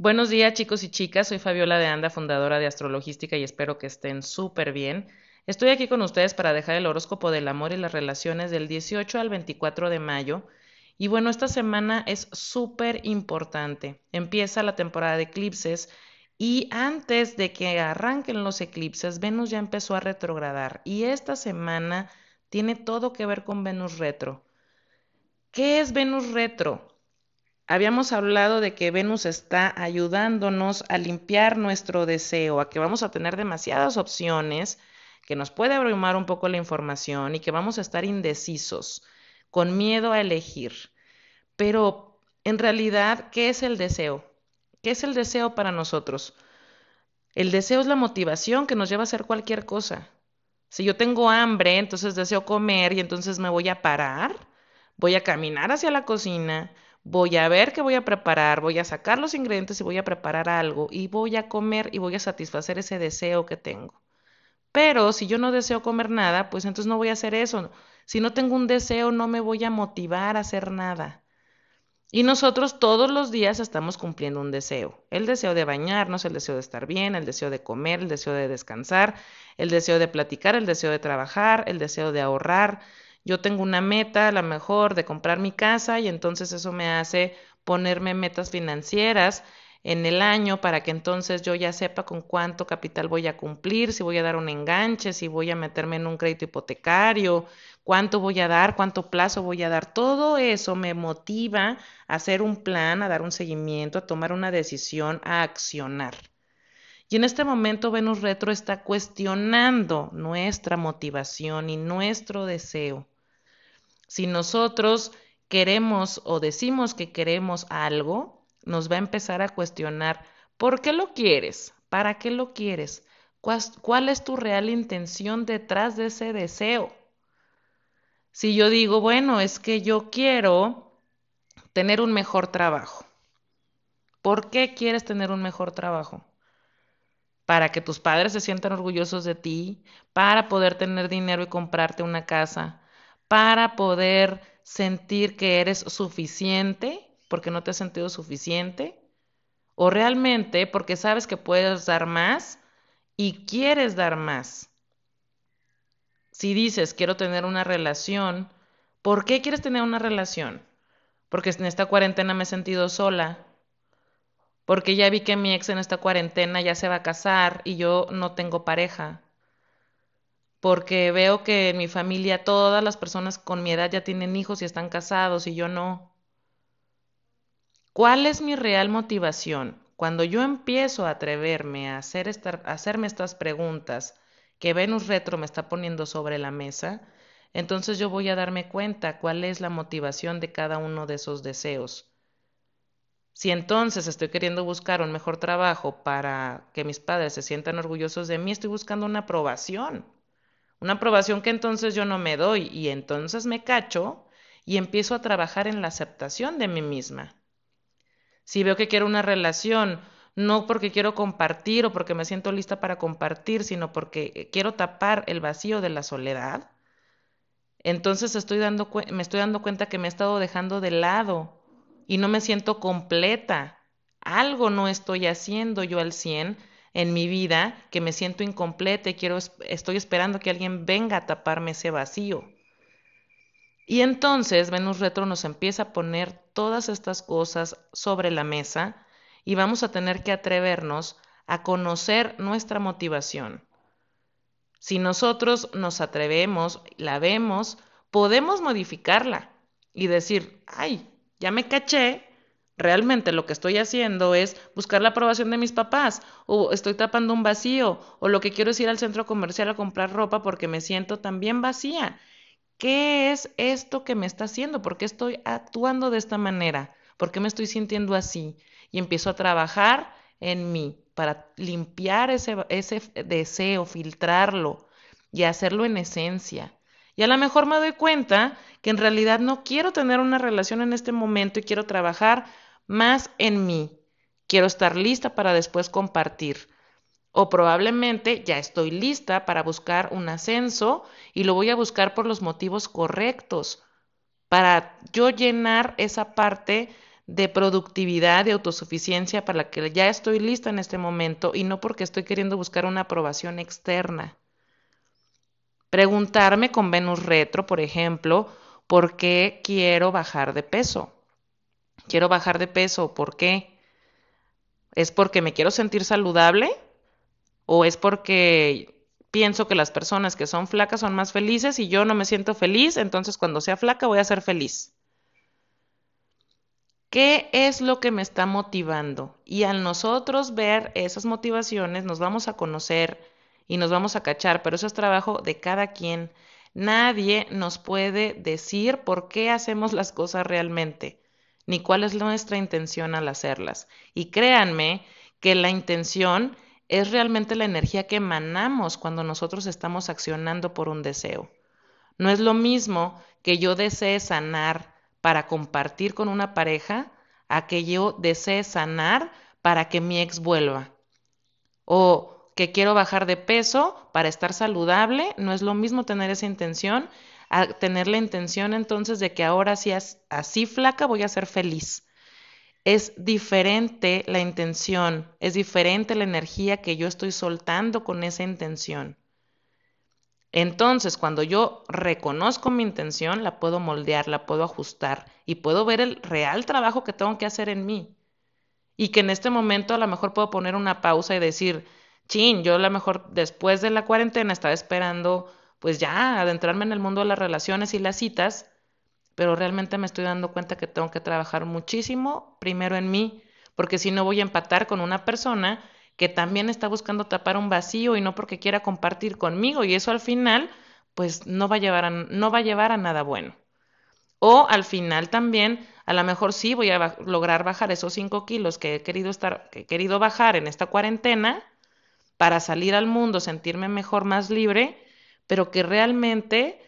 Buenos días chicos y chicas, soy Fabiola de Anda, fundadora de Astrologística y espero que estén súper bien. Estoy aquí con ustedes para dejar el horóscopo del amor y las relaciones del 18 al 24 de mayo. Y bueno, esta semana es súper importante. Empieza la temporada de eclipses y antes de que arranquen los eclipses, Venus ya empezó a retrogradar y esta semana tiene todo que ver con Venus retro. ¿Qué es Venus retro? Habíamos hablado de que Venus está ayudándonos a limpiar nuestro deseo, a que vamos a tener demasiadas opciones, que nos puede abrumar un poco la información y que vamos a estar indecisos, con miedo a elegir. Pero en realidad, ¿qué es el deseo? ¿Qué es el deseo para nosotros? El deseo es la motivación que nos lleva a hacer cualquier cosa. Si yo tengo hambre, entonces deseo comer y entonces me voy a parar, voy a caminar hacia la cocina, voy a ver qué voy a preparar, voy a sacar los ingredientes y voy a preparar algo y voy a comer y voy a satisfacer ese deseo que tengo. Pero si yo no deseo comer nada, pues entonces no voy a hacer eso. Si no tengo un deseo, no me voy a motivar a hacer nada. Y nosotros todos los días estamos cumpliendo un deseo. El deseo de bañarnos, el deseo de estar bien, el deseo de comer, el deseo de descansar, el deseo de platicar, el deseo de trabajar, el deseo de ahorrar, yo tengo una meta, a lo mejor, de comprar mi casa y entonces eso me hace ponerme metas financieras en el año para que entonces yo ya sepa con cuánto capital voy a cumplir, si voy a dar un enganche, si voy a meterme en un crédito hipotecario, cuánto voy a dar, cuánto plazo voy a dar. Todo eso me motiva a hacer un plan, a dar un seguimiento, a tomar una decisión, a accionar. Y en este momento Venus Retro está cuestionando nuestra motivación y nuestro deseo. Si nosotros queremos o decimos que queremos algo, nos va a empezar a cuestionar, ¿por qué lo quieres? ¿Para qué lo quieres? ¿Cuál es tu real intención detrás de ese deseo? Si yo digo, bueno, es que yo quiero tener un mejor trabajo. ¿Por qué quieres tener un mejor trabajo? Para que tus padres se sientan orgullosos de ti, para poder tener dinero y comprarte una casa, para poder sentir que eres suficiente porque no te has sentido suficiente o realmente porque sabes que puedes dar más y quieres dar más. Si dices quiero tener una relación, ¿por qué quieres tener una relación? Porque en esta cuarentena me he sentido sola, porque ya vi que mi ex en esta cuarentena ya se va a casar y yo no tengo pareja porque veo que en mi familia todas las personas con mi edad ya tienen hijos y están casados y yo no. ¿Cuál es mi real motivación? Cuando yo empiezo a atreverme a, hacer a hacerme estas preguntas que Venus Retro me está poniendo sobre la mesa, entonces yo voy a darme cuenta cuál es la motivación de cada uno de esos deseos. Si entonces estoy queriendo buscar un mejor trabajo para que mis padres se sientan orgullosos de mí, estoy buscando una aprobación. Una aprobación que entonces yo no me doy y entonces me cacho y empiezo a trabajar en la aceptación de mí misma. Si veo que quiero una relación, no porque quiero compartir o porque me siento lista para compartir, sino porque quiero tapar el vacío de la soledad, entonces estoy me estoy dando cuenta que me he estado dejando de lado y no me siento completa. Algo no estoy haciendo yo al cien en mi vida que me siento incompleta y quiero, estoy esperando que alguien venga a taparme ese vacío. Y entonces Venus Retro nos empieza a poner todas estas cosas sobre la mesa y vamos a tener que atrevernos a conocer nuestra motivación. Si nosotros nos atrevemos, la vemos, podemos modificarla y decir, ay, ya me caché realmente lo que estoy haciendo es buscar la aprobación de mis papás o estoy tapando un vacío o lo que quiero es ir al centro comercial a comprar ropa porque me siento también vacía. ¿Qué es esto que me está haciendo? ¿Por qué estoy actuando de esta manera? ¿Por qué me estoy sintiendo así? Y empiezo a trabajar en mí para limpiar ese, ese deseo, filtrarlo y hacerlo en esencia. Y a lo mejor me doy cuenta que en realidad no quiero tener una relación en este momento y quiero trabajar más en mí. Quiero estar lista para después compartir. O probablemente ya estoy lista para buscar un ascenso y lo voy a buscar por los motivos correctos, para yo llenar esa parte de productividad, de autosuficiencia para la que ya estoy lista en este momento y no porque estoy queriendo buscar una aprobación externa. Preguntarme con Venus retro, por ejemplo, ¿por qué quiero bajar de peso? Quiero bajar de peso, ¿por qué? ¿Es porque me quiero sentir saludable? ¿O es porque pienso que las personas que son flacas son más felices y yo no me siento feliz, entonces cuando sea flaca voy a ser feliz? ¿Qué es lo que me está motivando? Y al nosotros ver esas motivaciones nos vamos a conocer y nos vamos a cachar, pero eso es trabajo de cada quien. Nadie nos puede decir por qué hacemos las cosas realmente, ni cuál es nuestra intención al hacerlas. Y créanme que la intención es realmente la energía que emanamos cuando nosotros estamos accionando por un deseo. No es lo mismo que yo desee sanar para compartir con una pareja a que yo desee sanar para que mi ex vuelva. O que quiero bajar de peso para estar saludable, no es lo mismo tener esa intención a tener la intención entonces de que ahora es así flaca voy a ser feliz. Es diferente la intención, es diferente la energía que yo estoy soltando con esa intención. Entonces, cuando yo reconozco mi intención, la puedo moldear, la puedo ajustar y puedo ver el real trabajo que tengo que hacer en mí. Y que en este momento a lo mejor puedo poner una pausa y decir, chin, yo a lo mejor después de la cuarentena estaba esperando pues ya adentrarme en el mundo de las relaciones y las citas, pero realmente me estoy dando cuenta que tengo que trabajar muchísimo primero en mí, porque si no voy a empatar con una persona que también está buscando tapar un vacío y no porque quiera compartir conmigo y eso al final pues no va a llevar a, no va a llevar a nada bueno. O al final también, a lo mejor sí voy a lograr bajar esos 5 kilos que he querido estar, que he querido bajar en esta cuarentena para salir al mundo, sentirme mejor, más libre, pero que realmente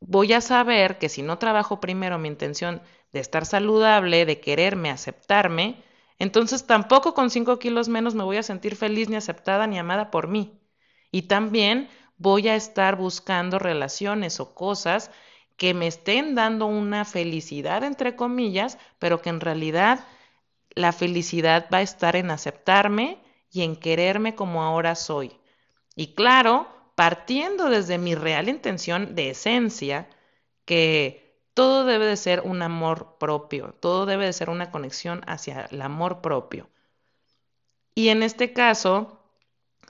voy a saber que si no trabajo primero mi intención de estar saludable, de quererme, aceptarme, entonces tampoco con 5 kilos menos me voy a sentir feliz ni aceptada ni amada por mí. Y también voy a estar buscando relaciones o cosas que me estén dando una felicidad, entre comillas, pero que en realidad la felicidad va a estar en aceptarme y en quererme como ahora soy. Y claro, partiendo desde mi real intención de esencia, que todo debe de ser un amor propio, todo debe de ser una conexión hacia el amor propio. Y en este caso,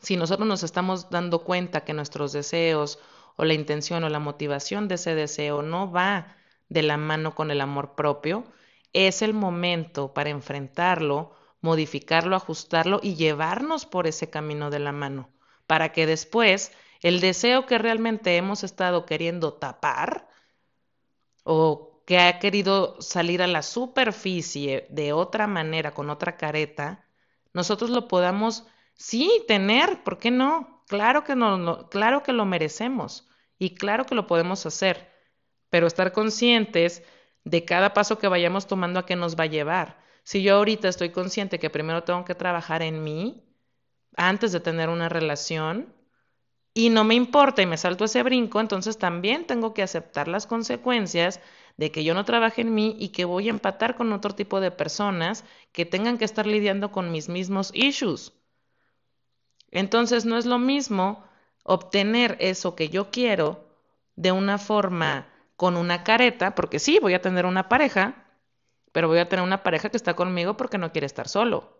si nosotros nos estamos dando cuenta que nuestros deseos o la intención o la motivación de ese deseo no va de la mano con el amor propio, es el momento para enfrentarlo, modificarlo, ajustarlo y llevarnos por ese camino de la mano, para que después el deseo que realmente hemos estado queriendo tapar, o que ha querido salir a la superficie de otra manera, con otra careta, nosotros lo podamos, sí, tener, ¿por qué no? Claro que, no, claro que lo merecemos y claro que lo podemos hacer, pero estar conscientes de cada paso que vayamos tomando a qué nos va a llevar. Si yo ahorita estoy consciente que primero tengo que trabajar en mí antes de tener una relación, y no me importa y me salto ese brinco, entonces también tengo que aceptar las consecuencias de que yo no trabaje en mí y que voy a empatar con otro tipo de personas que tengan que estar lidiando con mis mismos issues. Entonces no es lo mismo obtener eso que yo quiero de una forma con una careta, porque sí, voy a tener una pareja, pero voy a tener una pareja que está conmigo porque no quiere estar solo,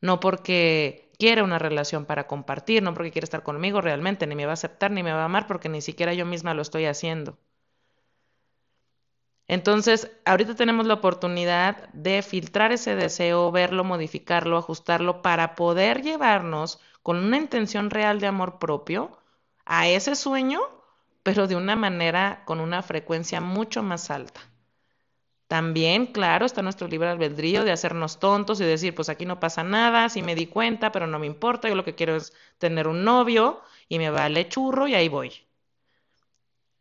no porque quiere una relación para compartir, no porque quiere estar conmigo realmente, ni me va a aceptar ni me va a amar porque ni siquiera yo misma lo estoy haciendo. Entonces, ahorita tenemos la oportunidad de filtrar ese deseo, verlo, modificarlo, ajustarlo para poder llevarnos con una intención real de amor propio a ese sueño, pero de una manera con una frecuencia mucho más alta. También, claro, está nuestro libre albedrío de hacernos tontos y decir, pues aquí no pasa nada, sí me di cuenta, pero no me importa, yo lo que quiero es tener un novio y me vale churro y ahí voy.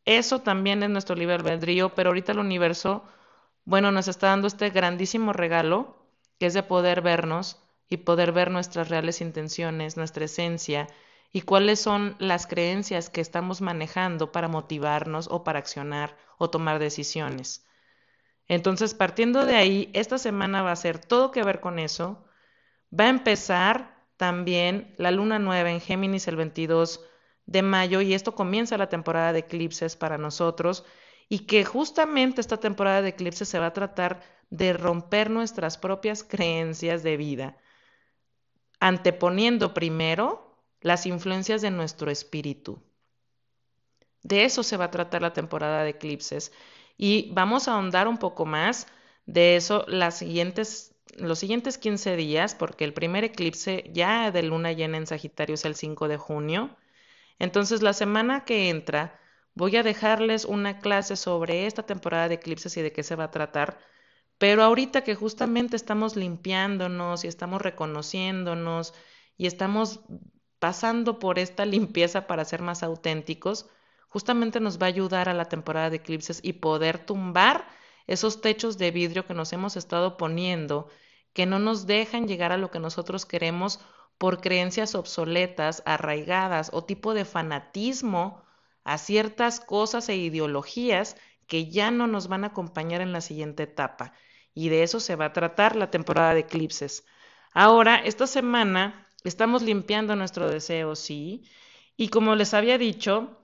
Eso también es nuestro libre albedrío, pero ahorita el universo, bueno, nos está dando este grandísimo regalo, que es de poder vernos y poder ver nuestras reales intenciones, nuestra esencia y cuáles son las creencias que estamos manejando para motivarnos o para accionar o tomar decisiones. Entonces, partiendo de ahí, esta semana va a ser todo que ver con eso. Va a empezar también la luna nueva en Géminis el 22 de mayo y esto comienza la temporada de eclipses para nosotros y que justamente esta temporada de eclipses se va a tratar de romper nuestras propias creencias de vida, anteponiendo primero las influencias de nuestro espíritu. De eso se va a tratar la temporada de eclipses y vamos a ahondar un poco más de eso siguientes, los siguientes 15 días, porque el primer eclipse ya de luna llena en Sagitario es el 5 de junio. Entonces la semana que entra voy a dejarles una clase sobre esta temporada de eclipses y de qué se va a tratar. Pero ahorita que justamente estamos limpiándonos y estamos reconociéndonos y estamos pasando por esta limpieza para ser más auténticos, justamente nos va a ayudar a la temporada de eclipses y poder tumbar esos techos de vidrio que nos hemos estado poniendo, que no nos dejan llegar a lo que nosotros queremos por creencias obsoletas, arraigadas o tipo de fanatismo a ciertas cosas e ideologías que ya no nos van a acompañar en la siguiente etapa. Y de eso se va a tratar la temporada de eclipses. Ahora, esta semana estamos limpiando nuestro deseo, sí. Y como les había dicho,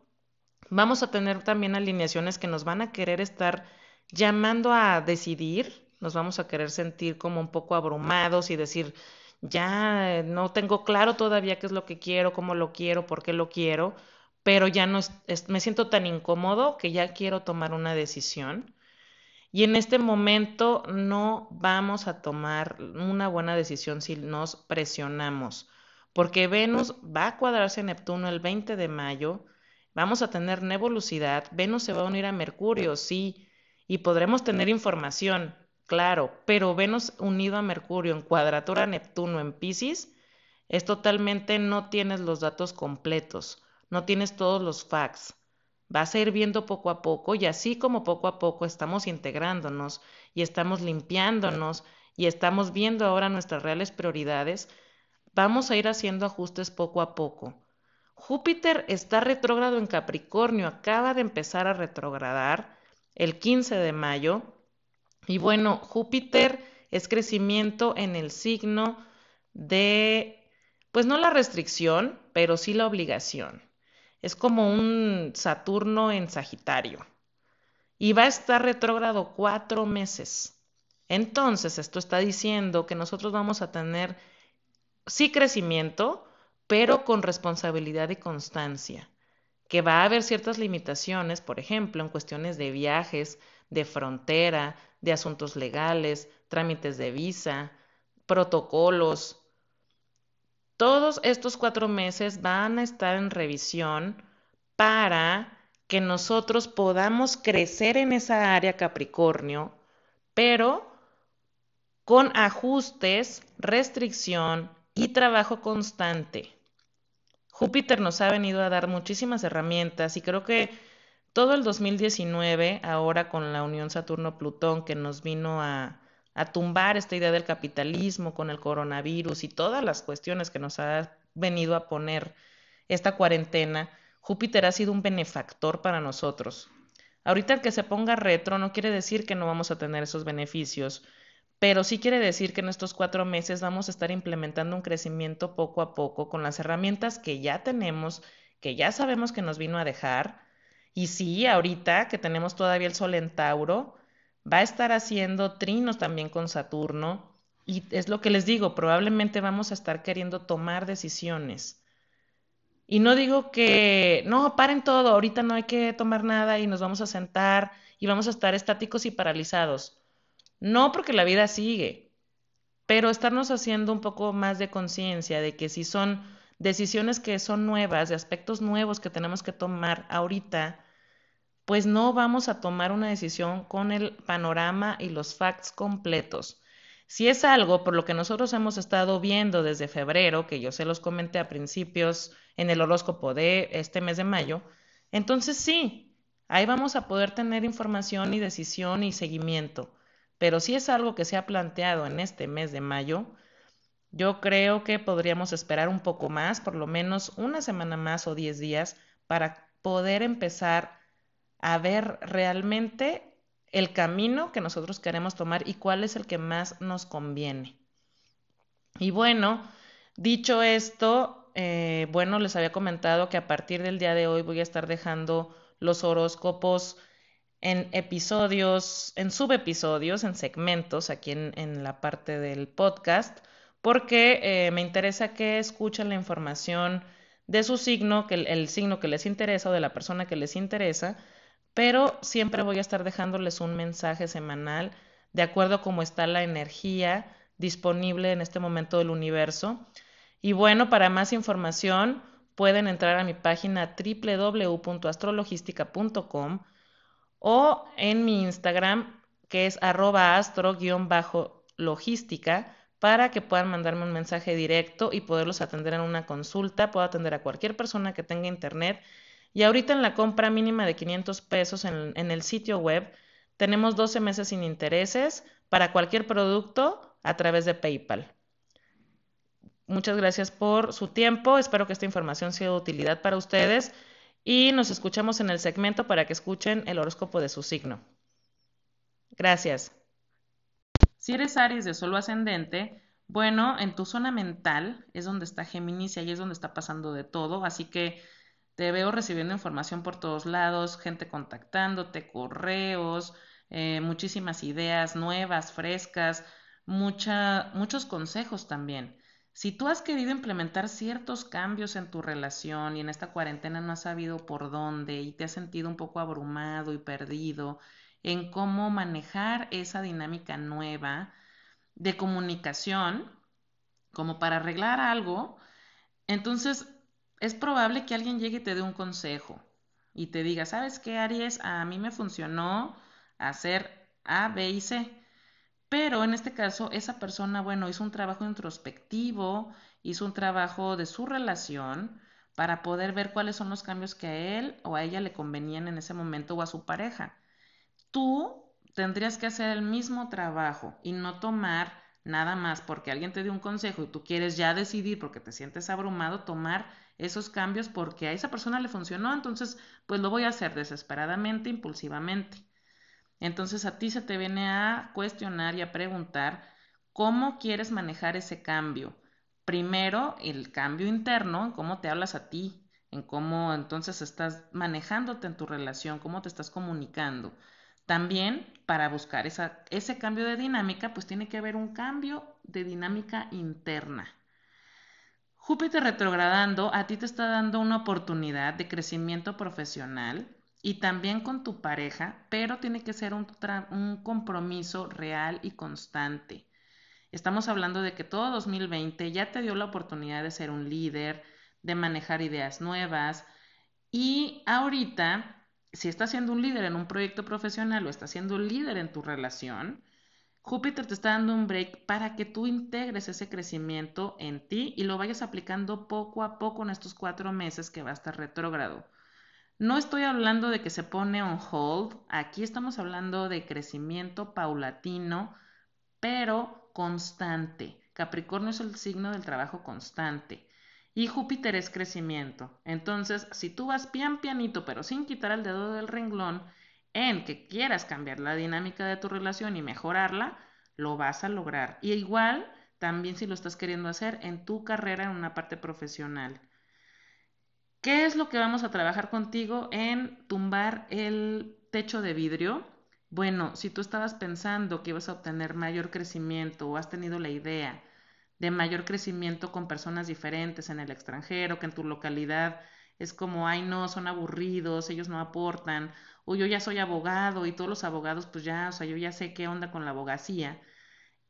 vamos a tener también alineaciones que nos van a querer estar llamando a decidir, nos vamos a querer sentir como un poco abrumados y decir, ya eh, no tengo claro todavía qué es lo que quiero, cómo lo quiero, por qué lo quiero, pero ya no me siento tan incómodo que ya quiero tomar una decisión. Y en este momento no vamos a tomar una buena decisión si nos presionamos, porque Venus va a cuadrarse Neptuno el 20 de mayo, vamos a tener nebulosidad, Venus se va a unir a Mercurio, sí, y podremos tener información, claro, pero Venus unido a Mercurio en cuadratura Neptuno en Pisces, es totalmente no tienes los datos completos, no tienes todos los facts. Vas a ir viendo poco a poco y así como poco a poco estamos integrándonos y estamos limpiándonos y estamos viendo ahora nuestras reales prioridades, vamos a ir haciendo ajustes poco a poco. Júpiter está retrógrado en Capricornio, acaba de empezar a retrogradar el 15 de mayo. Y bueno, Júpiter es crecimiento en el signo de, pues no la restricción, pero sí la obligación. Es como un Saturno en Sagitario. Y va a estar retrógrado cuatro meses. Entonces, esto está diciendo que nosotros vamos a tener, sí, crecimiento, pero con responsabilidad y constancia. Que va a haber ciertas limitaciones, por ejemplo, en cuestiones de viajes, de frontera, de asuntos legales, trámites de visa, protocolos, todos estos cuatro meses van a estar en revisión para que nosotros podamos crecer en esa área Capricornio, pero con ajustes, restricción y trabajo constante. Júpiter nos ha venido a dar muchísimas herramientas y creo que todo el 2019, ahora con la unión Saturno-Plutón que nos vino a, a tumbar esta idea del capitalismo con el coronavirus y todas las cuestiones que nos ha venido a poner esta cuarentena, Júpiter ha sido un benefactor para nosotros. Ahorita el que se ponga retro no quiere decir que no vamos a tener esos beneficios, pero sí quiere decir que en estos cuatro meses vamos a estar implementando un crecimiento poco a poco con las herramientas que ya tenemos, que ya sabemos que nos vino a dejar. Y sí, ahorita que tenemos todavía el Sol en Tauro, va a estar haciendo trinos también con Saturno y es lo que les digo, probablemente vamos a estar queriendo tomar decisiones. Y no digo que, no, paren todo, ahorita no hay que tomar nada y nos vamos a sentar y vamos a estar estáticos y paralizados. No porque la vida sigue, pero estarnos haciendo un poco más de conciencia de que si son decisiones que son nuevas, de aspectos nuevos que tenemos que tomar ahorita, pues no vamos a tomar una decisión con el panorama y los facts completos. Si es algo por lo que nosotros hemos estado viendo desde febrero, que yo se los comenté a principios en el horóscopo de este mes de mayo, entonces sí, ahí vamos a poder tener información y decisión y seguimiento. Pero si es algo que se ha planteado en este mes de mayo, yo creo que podríamos esperar un poco más, por lo menos una semana más o diez días, para poder empezar a ver realmente el camino que nosotros queremos tomar y cuál es el que más nos conviene. Y bueno, dicho esto, eh, bueno, les había comentado que a partir del día de hoy voy a estar dejando los horóscopos en episodios, en subepisodios, en segmentos aquí en, la parte del podcast, porque eh, me interesa que escuchen la información de su signo, que el signo que les interesa o de la persona que les interesa, pero siempre voy a estar dejándoles un mensaje semanal de acuerdo a cómo está la energía disponible en este momento del universo. Y bueno, para más información pueden entrar a mi página www.astrologística.com o en mi Instagram que es arroba astro-logística para que puedan mandarme un mensaje directo y poderlos atender en una consulta. Puedo atender a cualquier persona que tenga internet y ahorita en la compra mínima de 500 pesos en, el sitio web tenemos 12 meses sin intereses para cualquier producto a través de PayPal. Muchas gracias por su tiempo. Espero que esta información sea de utilidad para ustedes y nos escuchamos en el segmento para que escuchen el horóscopo de su signo. Gracias. Si eres Aries de solo ascendente, bueno, en tu zona mental es donde está Géminis y ahí es donde está pasando de todo, así que te veo recibiendo información por todos lados, gente contactándote, correos, eh, muchísimas ideas nuevas, frescas, muchos consejos también. Si tú has querido implementar ciertos cambios en tu relación y en esta cuarentena no has sabido por dónde y te has sentido un poco abrumado y perdido en cómo manejar esa dinámica nueva de comunicación, como para arreglar algo, entonces es probable que alguien llegue y te dé un consejo y te diga, ¿sabes qué, Aries? A mí me funcionó hacer A, B y C. Pero en este caso, esa persona, bueno, hizo un trabajo introspectivo, hizo un trabajo de su relación para poder ver cuáles son los cambios que a él o a ella le convenían en ese momento o a su pareja. Tú tendrías que hacer el mismo trabajo y no tomar nada más porque alguien te dio un consejo y tú quieres ya decidir porque te sientes abrumado, tomar esos cambios porque a esa persona le funcionó, entonces pues lo voy a hacer desesperadamente, impulsivamente. Entonces a ti se te viene a cuestionar y a preguntar cómo quieres manejar ese cambio. Primero, el cambio interno, en cómo te hablas a ti, en cómo entonces estás manejándote en tu relación, cómo te estás comunicando. También para buscar ese cambio de dinámica, pues tiene que haber un cambio de dinámica interna. Júpiter retrogradando a ti te está dando una oportunidad de crecimiento profesional y también con tu pareja, pero tiene que ser un, compromiso real y constante. Estamos hablando de que todo 2020 ya te dio la oportunidad de ser un líder, de manejar ideas nuevas y ahorita, si estás siendo un líder en un proyecto profesional o estás siendo líder en tu relación, Júpiter te está dando un break para que tú integres ese crecimiento en ti y lo vayas aplicando poco a poco en estos cuatro meses que va a estar retrógrado. No estoy hablando de que se pone on hold, aquí estamos hablando de crecimiento paulatino, pero constante. Capricornio es el signo del trabajo constante y Júpiter es crecimiento. Entonces, si tú vas pian pianito, pero sin quitar el dedo del renglón, en que quieras cambiar la dinámica de tu relación y mejorarla, lo vas a lograr. Y igual, también si lo estás queriendo hacer en tu carrera, en una parte profesional. ¿Qué es lo que vamos a trabajar contigo en tumbar el techo de vidrio? Bueno, si tú estabas pensando que ibas a obtener mayor crecimiento o has tenido la idea de mayor crecimiento con personas diferentes en el extranjero, que en tu localidad es como, ay no, son aburridos, ellos no aportan, o yo ya soy abogado y todos los abogados, pues ya, o sea, yo ya sé qué onda con la abogacía.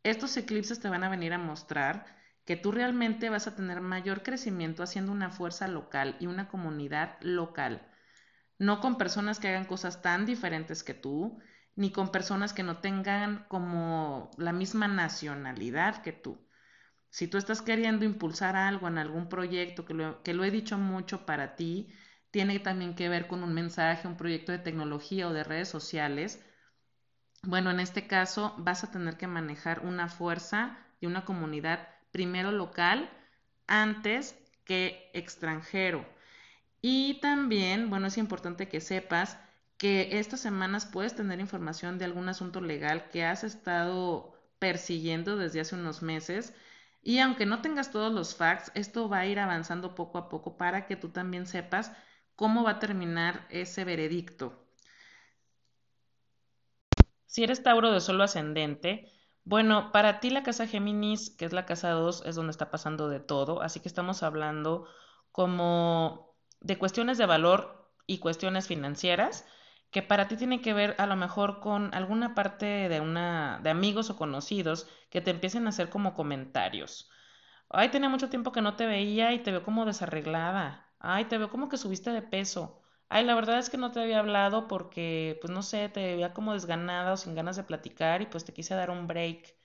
Estos eclipses te van a venir a mostrar que tú realmente vas a tener mayor crecimiento haciendo una fuerza local y una comunidad local, no con personas que hagan cosas tan diferentes que tú, ni con personas que no tengan como la misma nacionalidad que tú. Si tú estás queriendo impulsar algo en algún proyecto, que lo, que lo he dicho mucho para ti, tiene también que ver con un mensaje, un proyecto de tecnología o de redes sociales, bueno, en este caso vas a tener que manejar una fuerza y una comunidad primero local antes que extranjero. Y también, bueno, es importante que sepas que estas semanas puedes tener información de algún asunto legal que has estado persiguiendo desde hace unos meses. Y aunque no tengas todos los facts, esto va a ir avanzando poco a poco para que tú también sepas cómo va a terminar ese veredicto. Si eres Tauro de solo ascendente, bueno, para ti la casa Géminis, que es la casa 2, es donde está pasando de todo, así que estamos hablando como de cuestiones de valor y cuestiones financieras que para ti tiene que ver a lo mejor con alguna parte de una de amigos o conocidos que te empiecen a hacer como comentarios. Ay, tenía mucho tiempo que no te veía y te veo como desarreglada. Ay, te veo como que subiste de peso. Ay, la verdad es que no te había hablado porque, pues no sé, te veía como desganada o sin ganas de platicar y pues te quise dar un break.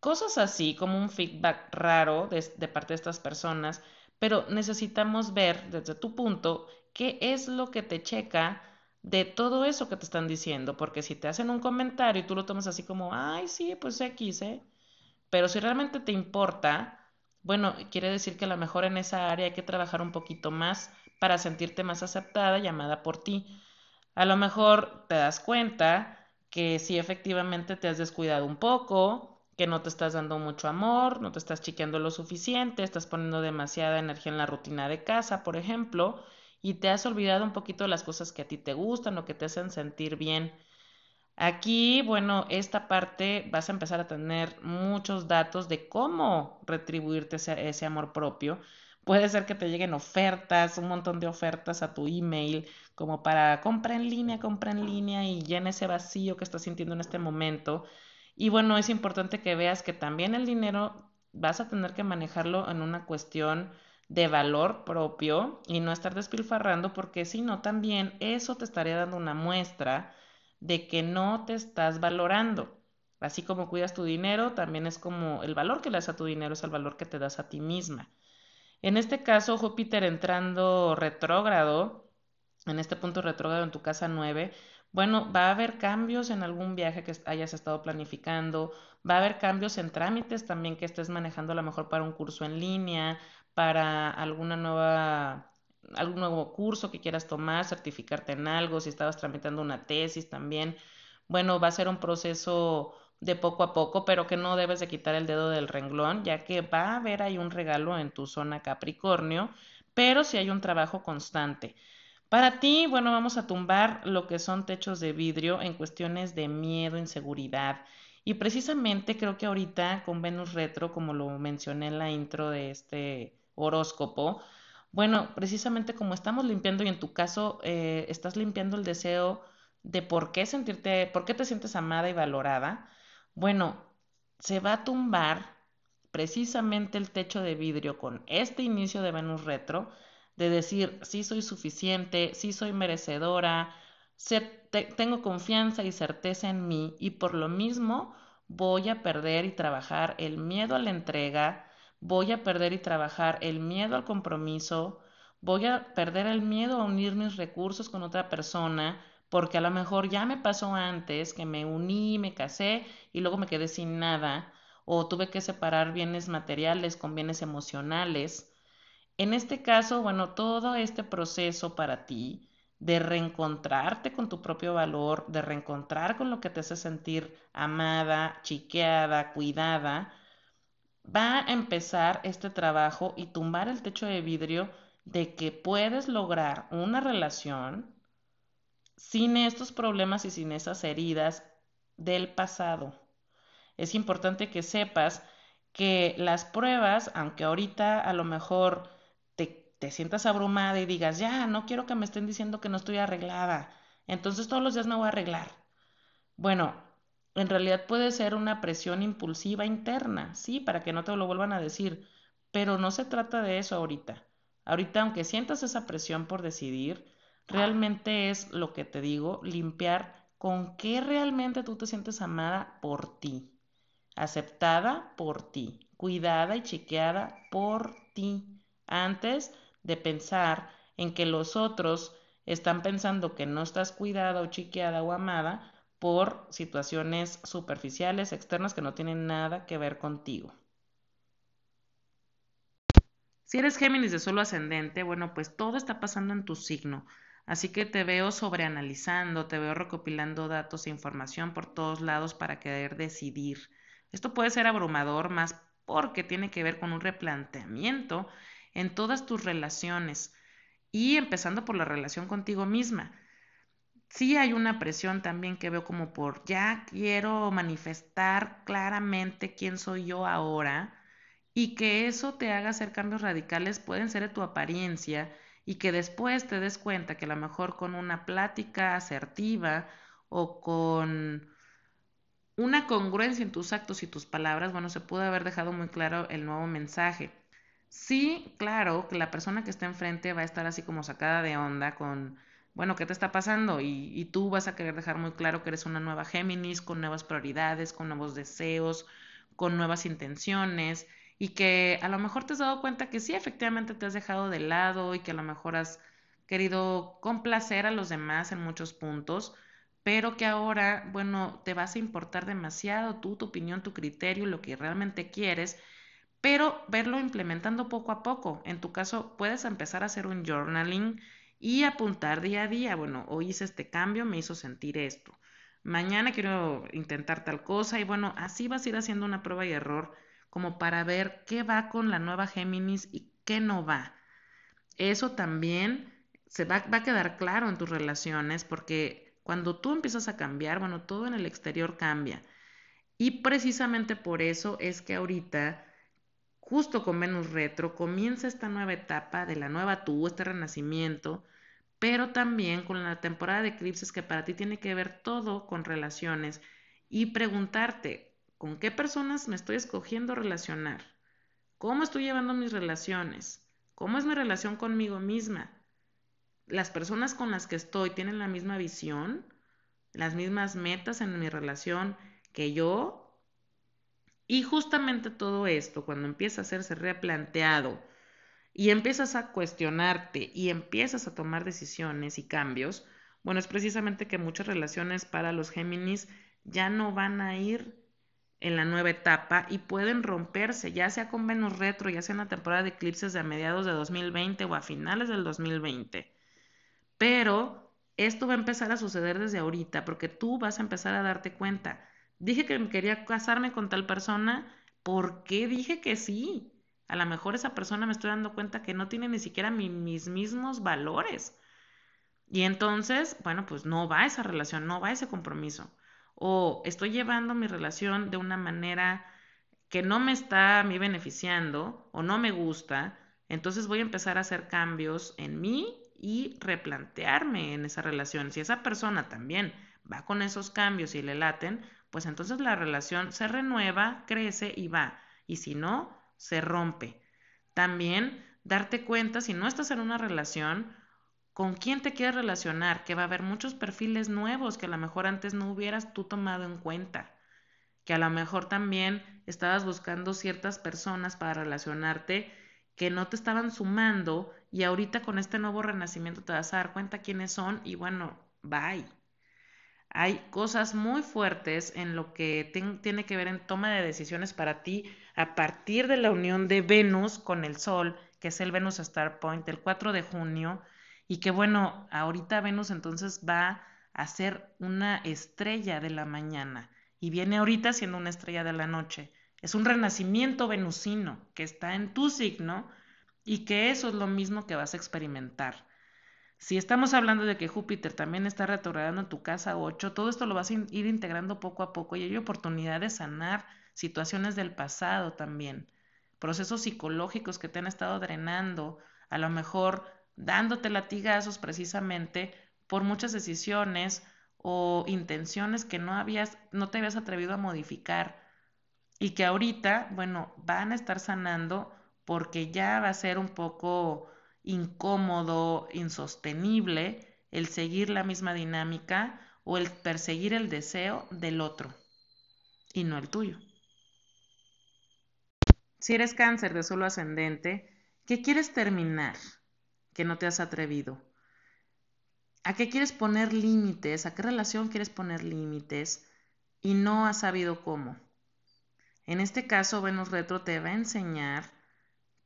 Cosas así, como un feedback raro de, parte de estas personas, pero necesitamos ver desde tu punto qué es lo que te checa de todo eso que te están diciendo, porque si te hacen un comentario y tú lo tomas así como, ay, sí, pues X, ¿eh? Pero si realmente te importa, bueno, quiere decir que a lo mejor en esa área hay que trabajar un poquito más para sentirte más aceptada y amada por ti. A lo mejor te das cuenta que si efectivamente te has descuidado un poco, que no te estás dando mucho amor, no te estás chiqueando lo suficiente, estás poniendo demasiada energía en la rutina de casa, por ejemplo, y te has olvidado un poquito de las cosas que a ti te gustan o que te hacen sentir bien. Aquí, bueno, esta parte vas a empezar a tener muchos datos de cómo retribuirte ese, amor propio. Puede ser que te lleguen ofertas, un montón de ofertas a tu email, como para compra en línea, compra en línea y llena ese vacío que estás sintiendo en este momento. Y bueno, es importante que veas que también el dinero vas a tener que manejarlo en una cuestión de valor propio y no estar despilfarrando porque si no también eso te estaría dando una muestra de que no te estás valorando. Así como cuidas tu dinero, también es como el valor que le das a tu dinero es el valor que te das a ti misma. En este caso, Júpiter entrando retrógrado, en este punto retrógrado en tu casa 9, bueno, va a haber cambios en algún viaje que hayas estado planificando, va a haber cambios en trámites también que estés manejando a lo mejor para un curso en línea, para alguna nueva, algún nuevo curso que quieras tomar, certificarte en algo, si estabas tramitando una tesis también. Bueno, va a ser un proceso de poco a poco, pero que no debes de quitar el dedo del renglón, ya que va a haber ahí un regalo en tu zona Capricornio, pero si hay un trabajo constante. Para ti, bueno, vamos a tumbar lo que son techos de vidrio en cuestiones de miedo, inseguridad. Y precisamente creo que ahorita con Venus Retro, como lo mencioné en la intro de este horóscopo, bueno, precisamente como estamos limpiando y en tu caso eh, estás limpiando el deseo de por qué sentirte, por qué te sientes amada y valorada, bueno, se va a tumbar precisamente el techo de vidrio con este inicio de Venus retro, de decir, sí soy suficiente, sí soy merecedora, tengo confianza y certeza en mí y por lo mismo voy a perder y trabajar el miedo a la entrega, voy a perder y trabajar el miedo al compromiso, voy a perder el miedo a unir mis recursos con otra persona, porque a lo mejor ya me pasó antes que me uní, me casé y luego me quedé sin nada, o tuve que separar bienes materiales con bienes emocionales. En este caso, bueno, todo este proceso para ti de reencontrarte con tu propio valor, de reencontrar con lo que te hace sentir amada, chiqueada, cuidada, va a empezar este trabajo y tumbar el techo de vidrio de que puedes lograr una relación sin estos problemas y sin esas heridas del pasado. Es importante que sepas que las pruebas, aunque ahorita a lo mejor te, te, sientas abrumada y digas, ya, no quiero que me estén diciendo que no estoy arreglada, entonces todos los días me voy a arreglar. Bueno, en realidad puede ser una presión impulsiva interna, sí, para que no te lo vuelvan a decir, pero no se trata de eso ahorita. Ahorita, aunque sientas esa presión por decidir, realmente es lo que te digo, limpiar con qué realmente tú te sientes amada por ti, aceptada por ti, cuidada y chiqueada por ti, antes de pensar en que los otros están pensando que no estás cuidada o chiqueada o amada por situaciones superficiales, externas, que no tienen nada que ver contigo. Si eres Géminis de solo ascendente, bueno, pues todo está pasando en tu signo. Así que te veo sobreanalizando, te veo recopilando datos e información por todos lados para querer decidir. Esto puede ser abrumador más porque tiene que ver con un replanteamiento en todas tus relaciones y empezando por la relación contigo misma. Sí hay una presión también que veo como por ya quiero manifestar claramente quién soy yo ahora y que eso te haga hacer cambios radicales pueden ser de tu apariencia y que después te des cuenta que a lo mejor con una plática asertiva o con una congruencia en tus actos y tus palabras, bueno, se puede haber dejado muy claro el nuevo mensaje. Sí, claro, que la persona que está enfrente va a estar así como sacada de onda con, bueno, ¿qué te está pasando? Y, tú vas a querer dejar muy claro que eres una nueva Géminis con nuevas prioridades, con nuevos deseos, con nuevas intenciones y que a lo mejor te has dado cuenta que sí, efectivamente te has dejado de lado y que a lo mejor has querido complacer a los demás en muchos puntos, pero que ahora, bueno, te vas a importar demasiado tú, tu opinión, tu criterio, lo que realmente quieres, pero verlo implementando poco a poco. En tu caso, puedes empezar a hacer un journaling y apuntar día a día, bueno, hoy hice este cambio, me hizo sentir esto. Mañana quiero intentar tal cosa y bueno, así vas a ir haciendo una prueba y error como para ver qué va con la nueva Géminis y qué no va. Eso también se va, va a quedar claro en tus relaciones porque cuando tú empiezas a cambiar, bueno, todo en el exterior cambia. Y precisamente por eso es que ahorita, justo con Venus Retro, comienza esta nueva etapa de la nueva tú, este renacimiento, pero también con la temporada de eclipses que para ti tiene que ver todo con relaciones y preguntarte, ¿Con qué personas me estoy escogiendo relacionar? ¿Cómo estoy llevando mis relaciones? ¿Cómo es mi relación conmigo misma? ¿Las personas con las que estoy tienen la misma visión? ¿Las mismas metas en mi relación que yo? Y justamente todo esto, cuando empieza a hacerse replanteado y empiezas a cuestionarte y empiezas a tomar decisiones y cambios, bueno, es precisamente que muchas relaciones para los Géminis ya no van a ir en la nueva etapa y pueden romperse, ya sea con Venus retro, ya sea en la temporada de eclipses de a mediados de 2020 o a finales del 2020. Pero esto va a empezar a suceder desde ahorita porque tú vas a empezar a darte cuenta. Dije que quería casarme con tal persona, ¿por qué dije que sí? A lo mejor esa persona me estoy dando cuenta que no tiene ni siquiera mis mismos valores. Y entonces, bueno, pues no va esa relación, no va ese compromiso o estoy llevando mi relación de una manera que no me está a mí beneficiando o no me gusta, entonces voy a empezar a hacer cambios en mí y replantearme en esa relación. Si esa persona también va con esos cambios y le laten, pues entonces la relación se renueva, crece y va. Y si no, se rompe. También darte cuenta, si no estás en una relación, con quién te quieres relacionar, que va a haber muchos perfiles nuevos que a lo mejor antes no hubieras tú tomado en cuenta, que a lo mejor también estabas buscando ciertas personas para relacionarte que no te estaban sumando y ahorita con este nuevo renacimiento te vas a dar cuenta quiénes son y bueno, bye. Hay cosas muy fuertes en lo que tiene que ver en toma de decisiones para ti a partir de la unión de Venus con el Sol, que es el Venus Star Point, el 4 de junio y que bueno, ahorita Venus entonces va a ser una estrella de la mañana y viene ahorita siendo una estrella de la noche. Es un renacimiento venusino que está en tu signo y que eso es lo mismo que vas a experimentar. Si estamos hablando de que Júpiter también está retrogradando en tu casa 8, todo esto lo vas a ir integrando poco a poco y hay oportunidad de sanar situaciones del pasado también, procesos psicológicos que te han estado drenando, a lo mejor dándote latigazos precisamente por muchas decisiones o intenciones que no habías, no te habías atrevido a modificar. Y que ahorita, bueno, van a estar sanando porque ya va a ser un poco incómodo, insostenible el seguir la misma dinámica o el perseguir el deseo del otro y no el tuyo. Si eres cáncer de solo ascendente, ¿qué quieres terminar? que no te has atrevido? ¿A qué quieres poner límites? ¿A qué relación quieres poner límites? Y no has sabido cómo. En este caso, Venus Retro te va a enseñar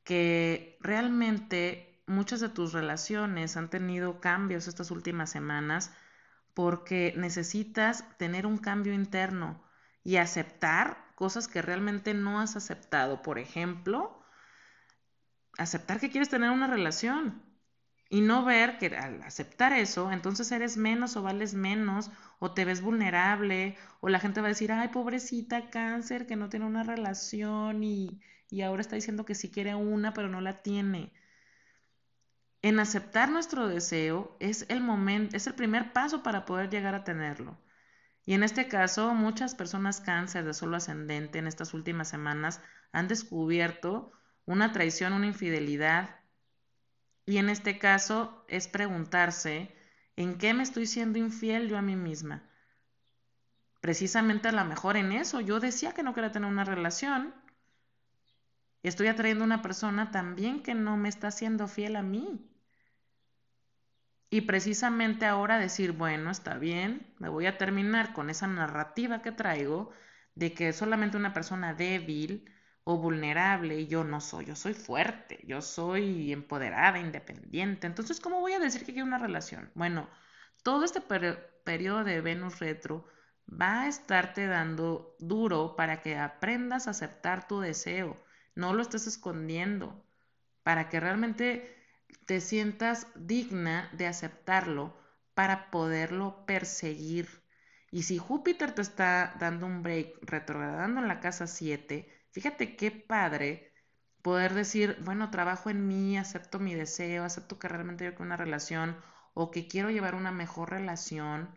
que realmente muchas de tus relaciones han tenido cambios estas últimas semanas porque necesitas tener un cambio interno y aceptar cosas que realmente no has aceptado. Por ejemplo, aceptar que quieres tener una relación y no ver que al aceptar eso, entonces eres menos o vales menos o te ves vulnerable o la gente va a decir, ay, pobrecita cáncer que no tiene una relación y, y ahora está diciendo que sí quiere una pero no la tiene. En aceptar nuestro deseo es el momento, es el primer paso para poder llegar a tenerlo. Y en este caso, muchas personas cáncer de solo ascendente en estas últimas semanas han descubierto una traición, una infidelidad. Y en este caso es preguntarse, ¿en qué me estoy siendo infiel yo a mí misma? Precisamente a lo mejor en eso. Yo decía que no quería tener una relación. Estoy atrayendo a una persona también que no me está siendo fiel a mí. Y precisamente ahora decir, bueno, está bien, me voy a terminar con esa narrativa que traigo de que solamente una persona débil o vulnerable y yo no soy, yo soy fuerte, yo soy empoderada, independiente. Entonces, ¿cómo voy a decir que quiero una relación? Bueno, todo este periodo de Venus retro va a estarte dando duro para que aprendas a aceptar tu deseo, no lo estés escondiendo, para que realmente te sientas digna de aceptarlo para poderlo perseguir. Y si Júpiter te está dando un break retrogradando en la casa 7, fíjate qué padre poder decir, bueno, trabajo en mí, acepto mi deseo, acepto que realmente yo quiero una relación o que quiero llevar una mejor relación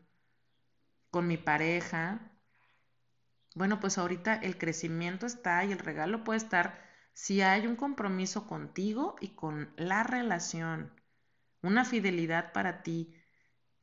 con mi pareja. Bueno, pues ahorita el crecimiento está y el regalo puede estar si hay un compromiso contigo y con la relación, una fidelidad para ti,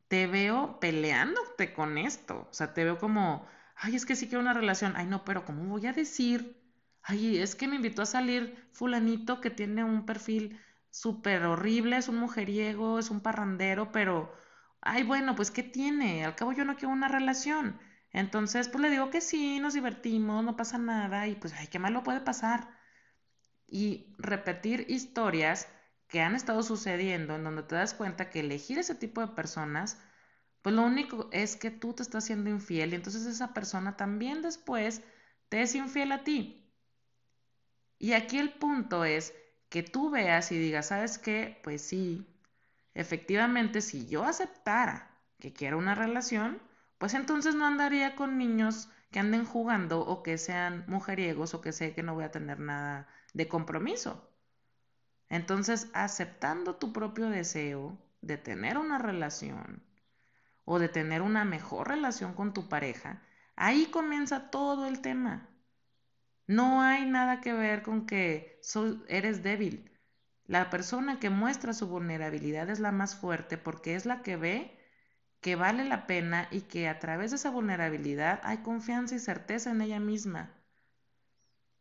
te veo peleándote con esto. O sea, te veo como, ay, es que sí quiero una relación. Ay, no, pero ¿cómo voy a decir? Ay, es que me invitó a salir fulanito que tiene un perfil súper horrible, es un mujeriego, es un parrandero, pero, ay, bueno, pues ¿qué tiene? Al cabo yo no quiero una relación. Entonces, pues le digo que sí, nos divertimos, no pasa nada y pues, ay, qué malo puede pasar y repetir historias que han estado sucediendo en donde te das cuenta que elegir ese tipo de personas, pues lo único es que tú te estás siendo infiel y entonces esa persona también después te es infiel a ti. Y aquí el punto es que tú veas y digas, ¿sabes qué? Pues sí, efectivamente, si yo aceptara que quiero una relación, pues entonces no andaría con niños que anden jugando o que sean mujeriegos o que sé que no voy a tener nada de compromiso. Entonces, aceptando tu propio deseo de tener una relación o de tener una mejor relación con tu pareja, ahí comienza todo el tema. No hay nada que ver con que eres débil. La persona que muestra su vulnerabilidad es la más fuerte porque es la que ve que vale la pena y que a través de esa vulnerabilidad hay confianza y certeza en ella misma.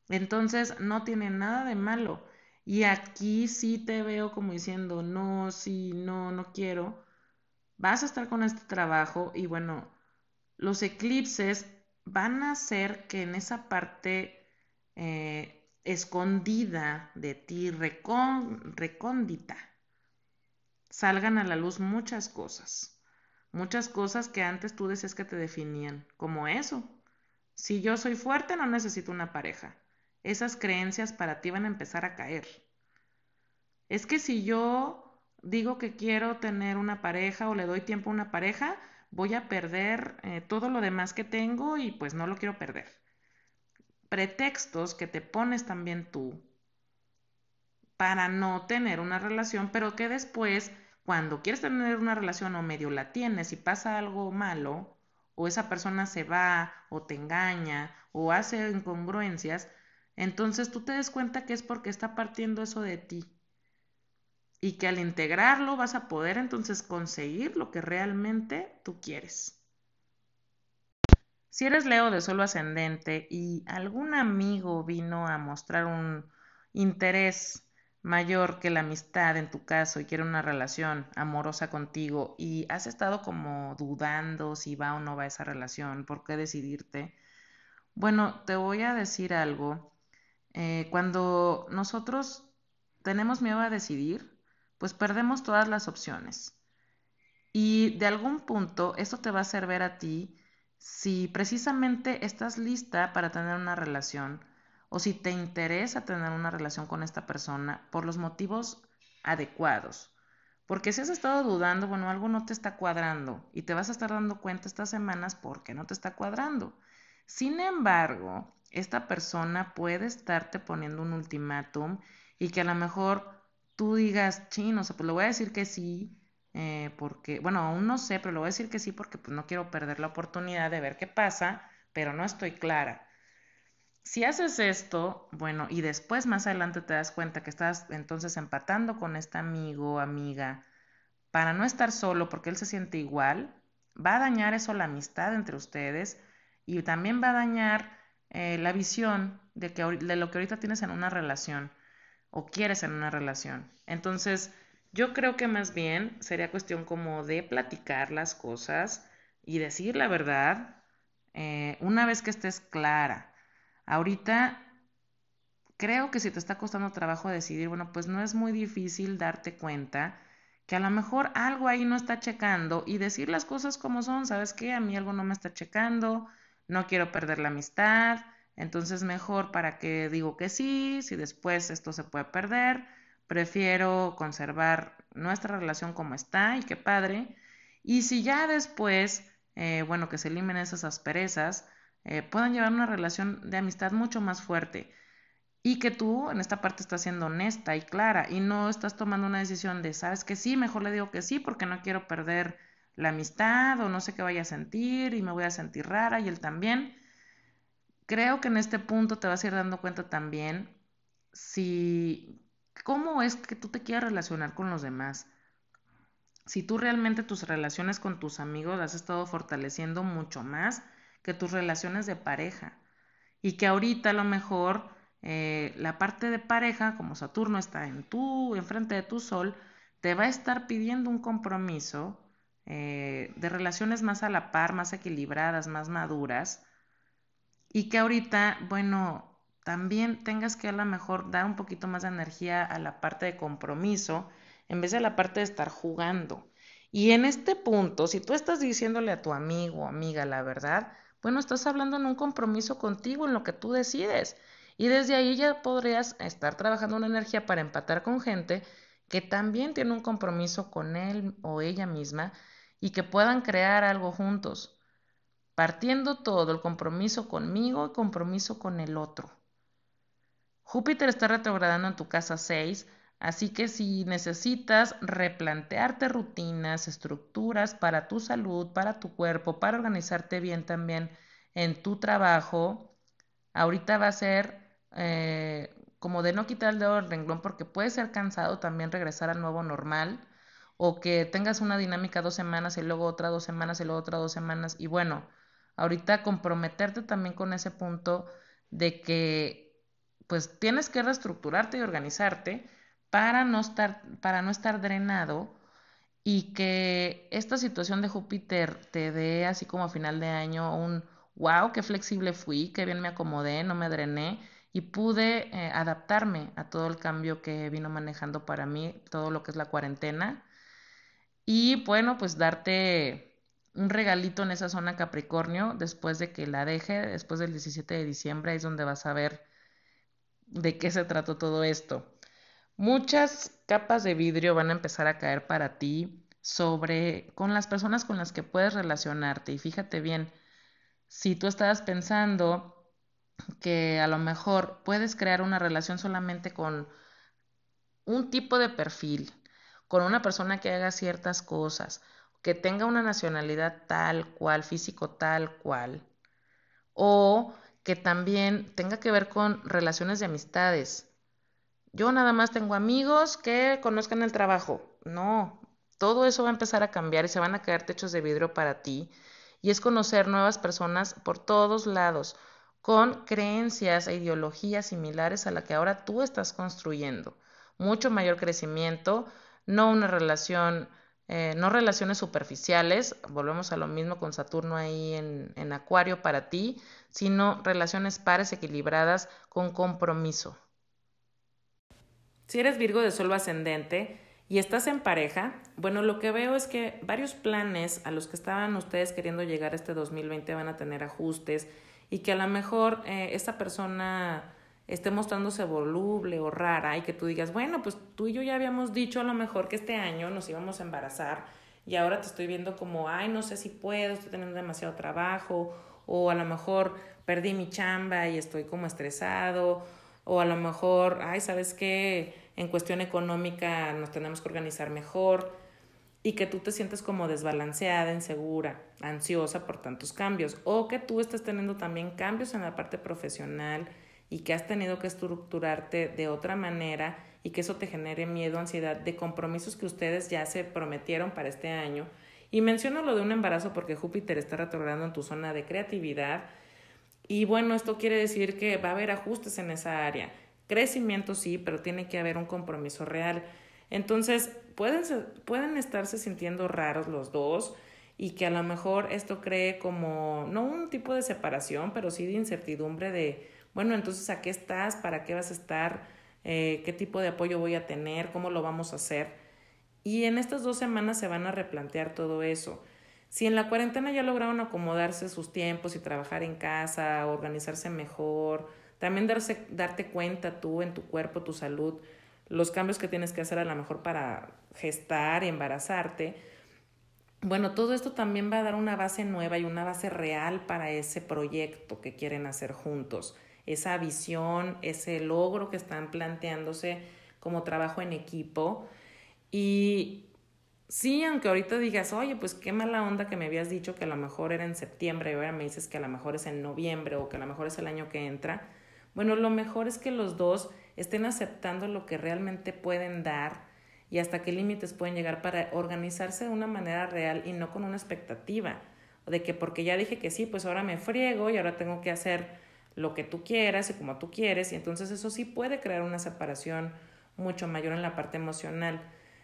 Entonces no tiene nada de malo. Y aquí sí te veo como diciendo, no, sí, no, no quiero. Vas a estar con este trabajo y bueno, los eclipses van a hacer que en esa parte eh, escondida de ti, recóndita, salgan a la luz muchas cosas. Muchas cosas que antes tú decías que te definían, como eso. Si yo soy fuerte, no necesito una pareja esas creencias para ti van a empezar a caer. Es que si yo digo que quiero tener una pareja o le doy tiempo a una pareja, voy a perder eh, todo lo demás que tengo y pues no lo quiero perder. Pretextos que te pones también tú para no tener una relación, pero que después, cuando quieres tener una relación o medio la tienes y pasa algo malo, o esa persona se va o te engaña o hace incongruencias, entonces tú te des cuenta que es porque está partiendo eso de ti. Y que al integrarlo vas a poder entonces conseguir lo que realmente tú quieres. Si eres Leo de solo ascendente y algún amigo vino a mostrar un interés mayor que la amistad en tu caso y quiere una relación amorosa contigo y has estado como dudando si va o no va esa relación, por qué decidirte, bueno, te voy a decir algo eh, cuando nosotros tenemos miedo a decidir, pues perdemos todas las opciones. Y de algún punto esto te va a hacer ver a ti si precisamente estás lista para tener una relación o si te interesa tener una relación con esta persona por los motivos adecuados. Porque si has estado dudando, bueno, algo no te está cuadrando y te vas a estar dando cuenta estas semanas porque no te está cuadrando. Sin embargo, esta persona puede estarte poniendo un ultimátum y que a lo mejor tú digas, chino, o sea, pues le voy a decir que sí, eh, porque, bueno, aún no sé, pero le voy a decir que sí porque pues no quiero perder la oportunidad de ver qué pasa, pero no estoy clara. Si haces esto, bueno, y después más adelante te das cuenta que estás entonces empatando con este amigo amiga para no estar solo porque él se siente igual, va a dañar eso la amistad entre ustedes y también va a dañar eh, la visión de, que, de lo que ahorita tienes en una relación o quieres en una relación. Entonces, yo creo que más bien sería cuestión como de platicar las cosas y decir la verdad eh, una vez que estés clara. Ahorita creo que si te está costando trabajo decidir, bueno, pues no es muy difícil darte cuenta que a lo mejor algo ahí no está checando y decir las cosas como son, ¿sabes qué? A mí algo no me está checando, no quiero perder la amistad, entonces mejor para que digo que sí, si después esto se puede perder, prefiero conservar nuestra relación como está y qué padre. Y si ya después, eh, bueno, que se eliminen esas asperezas, eh, puedan llevar una relación de amistad mucho más fuerte. Y que tú en esta parte estás siendo honesta y clara y no estás tomando una decisión de, sabes que sí, mejor le digo que sí porque no quiero perder la amistad o no sé qué vaya a sentir y me voy a sentir rara y él también. Creo que en este punto te vas a ir dando cuenta también si cómo es que tú te quieres relacionar con los demás. Si tú realmente tus relaciones con tus amigos las has estado fortaleciendo mucho más que tus relaciones de pareja. Y que ahorita a lo mejor eh, la parte de pareja, como Saturno está en tu, enfrente de tu sol, te va a estar pidiendo un compromiso eh, de relaciones más a la par, más equilibradas, más maduras, y que ahorita, bueno, también tengas que a lo mejor dar un poquito más de energía a la parte de compromiso en vez de la parte de estar jugando. Y en este punto, si tú estás diciéndole a tu amigo o amiga la verdad, bueno, estás hablando en un compromiso contigo en lo que tú decides. Y desde ahí ya podrías estar trabajando una energía para empatar con gente que también tiene un compromiso con él o ella misma y que puedan crear algo juntos, partiendo todo el compromiso conmigo y compromiso con el otro. Júpiter está retrogradando en tu casa 6, así que si necesitas replantearte rutinas, estructuras para tu salud, para tu cuerpo, para organizarte bien también en tu trabajo, ahorita va a ser eh, como de no quitar el dedo del renglón porque puede ser cansado también regresar al nuevo normal o que tengas una dinámica dos semanas y luego otra dos semanas y luego otra dos semanas. Y bueno, ahorita comprometerte también con ese punto de que pues tienes que reestructurarte y organizarte para no estar, para no estar drenado y que esta situación de Júpiter te dé así como a final de año un wow, qué flexible fui, qué bien me acomodé, no me drené y pude eh, adaptarme a todo el cambio que vino manejando para mí, todo lo que es la cuarentena y bueno, pues darte un regalito en esa zona Capricornio después de que la deje, después del 17 de diciembre, es donde vas a ver de qué se trató todo esto. Muchas capas de vidrio van a empezar a caer para ti sobre con las personas con las que puedes relacionarte y fíjate bien, si tú estabas pensando que a lo mejor puedes crear una relación solamente con un tipo de perfil, con una persona que haga ciertas cosas, que tenga una nacionalidad tal cual, físico tal cual, o que también tenga que ver con relaciones de amistades. Yo nada más tengo amigos que conozcan el trabajo. No, todo eso va a empezar a cambiar y se van a caer techos de vidrio para ti. Y es conocer nuevas personas por todos lados, con creencias e ideologías similares a la que ahora tú estás construyendo. Mucho mayor crecimiento, no una relación, eh, no relaciones superficiales, volvemos a lo mismo con Saturno ahí en, en Acuario para ti, sino relaciones pares equilibradas con compromiso. Si eres Virgo de Sol ascendente y estás en pareja, bueno, lo que veo es que varios planes a los que estaban ustedes queriendo llegar este 2020 van a tener ajustes y que a lo mejor eh, esta persona esté mostrándose voluble o rara y que tú digas, bueno, pues tú y yo ya habíamos dicho a lo mejor que este año nos íbamos a embarazar y ahora te estoy viendo como, ay, no sé si puedo, estoy teniendo demasiado trabajo o a lo mejor perdí mi chamba y estoy como estresado o a lo mejor, ay, ¿sabes qué? En cuestión económica nos tenemos que organizar mejor y que tú te sientes como desbalanceada, insegura, ansiosa por tantos cambios o que tú estés teniendo también cambios en la parte profesional y que has tenido que estructurarte de otra manera y que eso te genere miedo, ansiedad de compromisos que ustedes ya se prometieron para este año. Y menciono lo de un embarazo porque Júpiter está retrogradando en tu zona de creatividad. Y bueno, esto quiere decir que va a haber ajustes en esa área. Crecimiento sí, pero tiene que haber un compromiso real. Entonces, pueden, pueden estarse sintiendo raros los dos y que a lo mejor esto cree como, no un tipo de separación, pero sí de incertidumbre de, bueno, entonces, ¿a qué estás? ¿Para qué vas a estar? Eh, ¿Qué tipo de apoyo voy a tener? ¿Cómo lo vamos a hacer? Y en estas dos semanas se van a replantear todo eso. Si en la cuarentena ya lograron acomodarse sus tiempos y trabajar en casa, organizarse mejor, también darse, darte cuenta tú en tu cuerpo, tu salud, los cambios que tienes que hacer a lo mejor para gestar embarazarte. Bueno, todo esto también va a dar una base nueva y una base real para ese proyecto que quieren hacer juntos, esa visión, ese logro que están planteándose como trabajo en equipo. Y sí, aunque ahorita digas, oye, pues qué mala onda que me habías dicho que a lo mejor era en septiembre y ahora me dices que a lo mejor es en noviembre o que a lo mejor es el año que entra, bueno, lo mejor es que los dos estén aceptando lo que realmente pueden dar y hasta qué límites pueden llegar para organizarse de una manera real y no con una expectativa de que porque ya dije que sí, pues ahora me friego y ahora tengo que hacer lo que tú quieras y como tú quieres y entonces eso sí puede crear una separación mucho mayor en la parte emocional.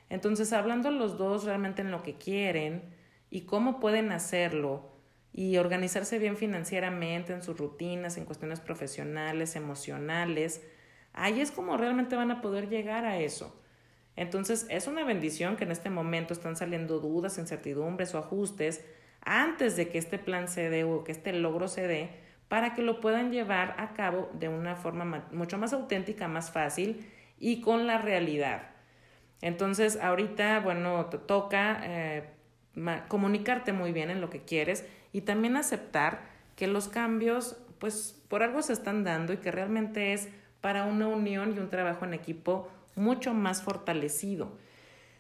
Entonces, hablando los dos realmente en lo que quieren y cómo pueden hacerlo, y organizarse bien financieramente en sus rutinas, en cuestiones profesionales, emocionales, ahí es como realmente van a poder llegar a eso. Entonces es una bendición que en este momento están saliendo dudas, incertidumbres o ajustes antes de que este plan se dé o que este logro se dé para que lo puedan llevar a cabo de una forma mucho más auténtica, más fácil y con la realidad. Entonces ahorita, bueno, te toca eh, comunicarte muy bien en lo que quieres y también aceptar que los cambios, pues por algo se están dando y que realmente es para una unión y un trabajo en equipo mucho más fortalecido.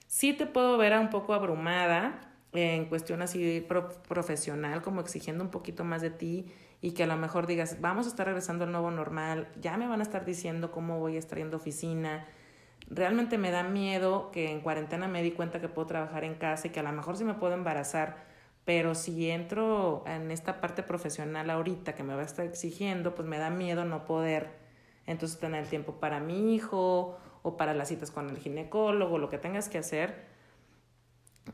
Sí te puedo ver un poco abrumada en cuestión así profesional, como exigiendo un poquito más de ti y que a lo mejor digas, vamos a estar regresando al nuevo normal, ya me van a estar diciendo cómo voy a estar yendo oficina. Realmente me da miedo que en cuarentena me di cuenta que puedo trabajar en casa y que a lo mejor sí me puedo embarazar pero si entro en esta parte profesional ahorita que me va a estar exigiendo, pues me da miedo no poder entonces tener el tiempo para mi hijo o para las citas con el ginecólogo, lo que tengas que hacer.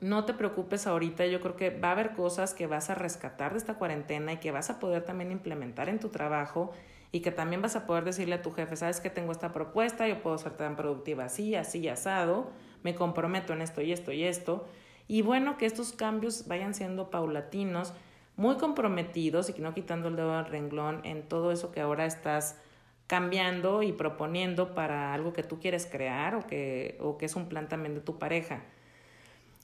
No te preocupes ahorita, yo creo que va a haber cosas que vas a rescatar de esta cuarentena y que vas a poder también implementar en tu trabajo y que también vas a poder decirle a tu jefe, sabes que tengo esta propuesta, yo puedo ser tan productiva así, así, asado, me comprometo en esto y esto y esto y bueno, que estos cambios vayan siendo paulatinos, muy comprometidos y que no quitando el dedo al renglón en todo eso que ahora estás cambiando y proponiendo para algo que tú quieres crear o que, o que es un plan también de tu pareja.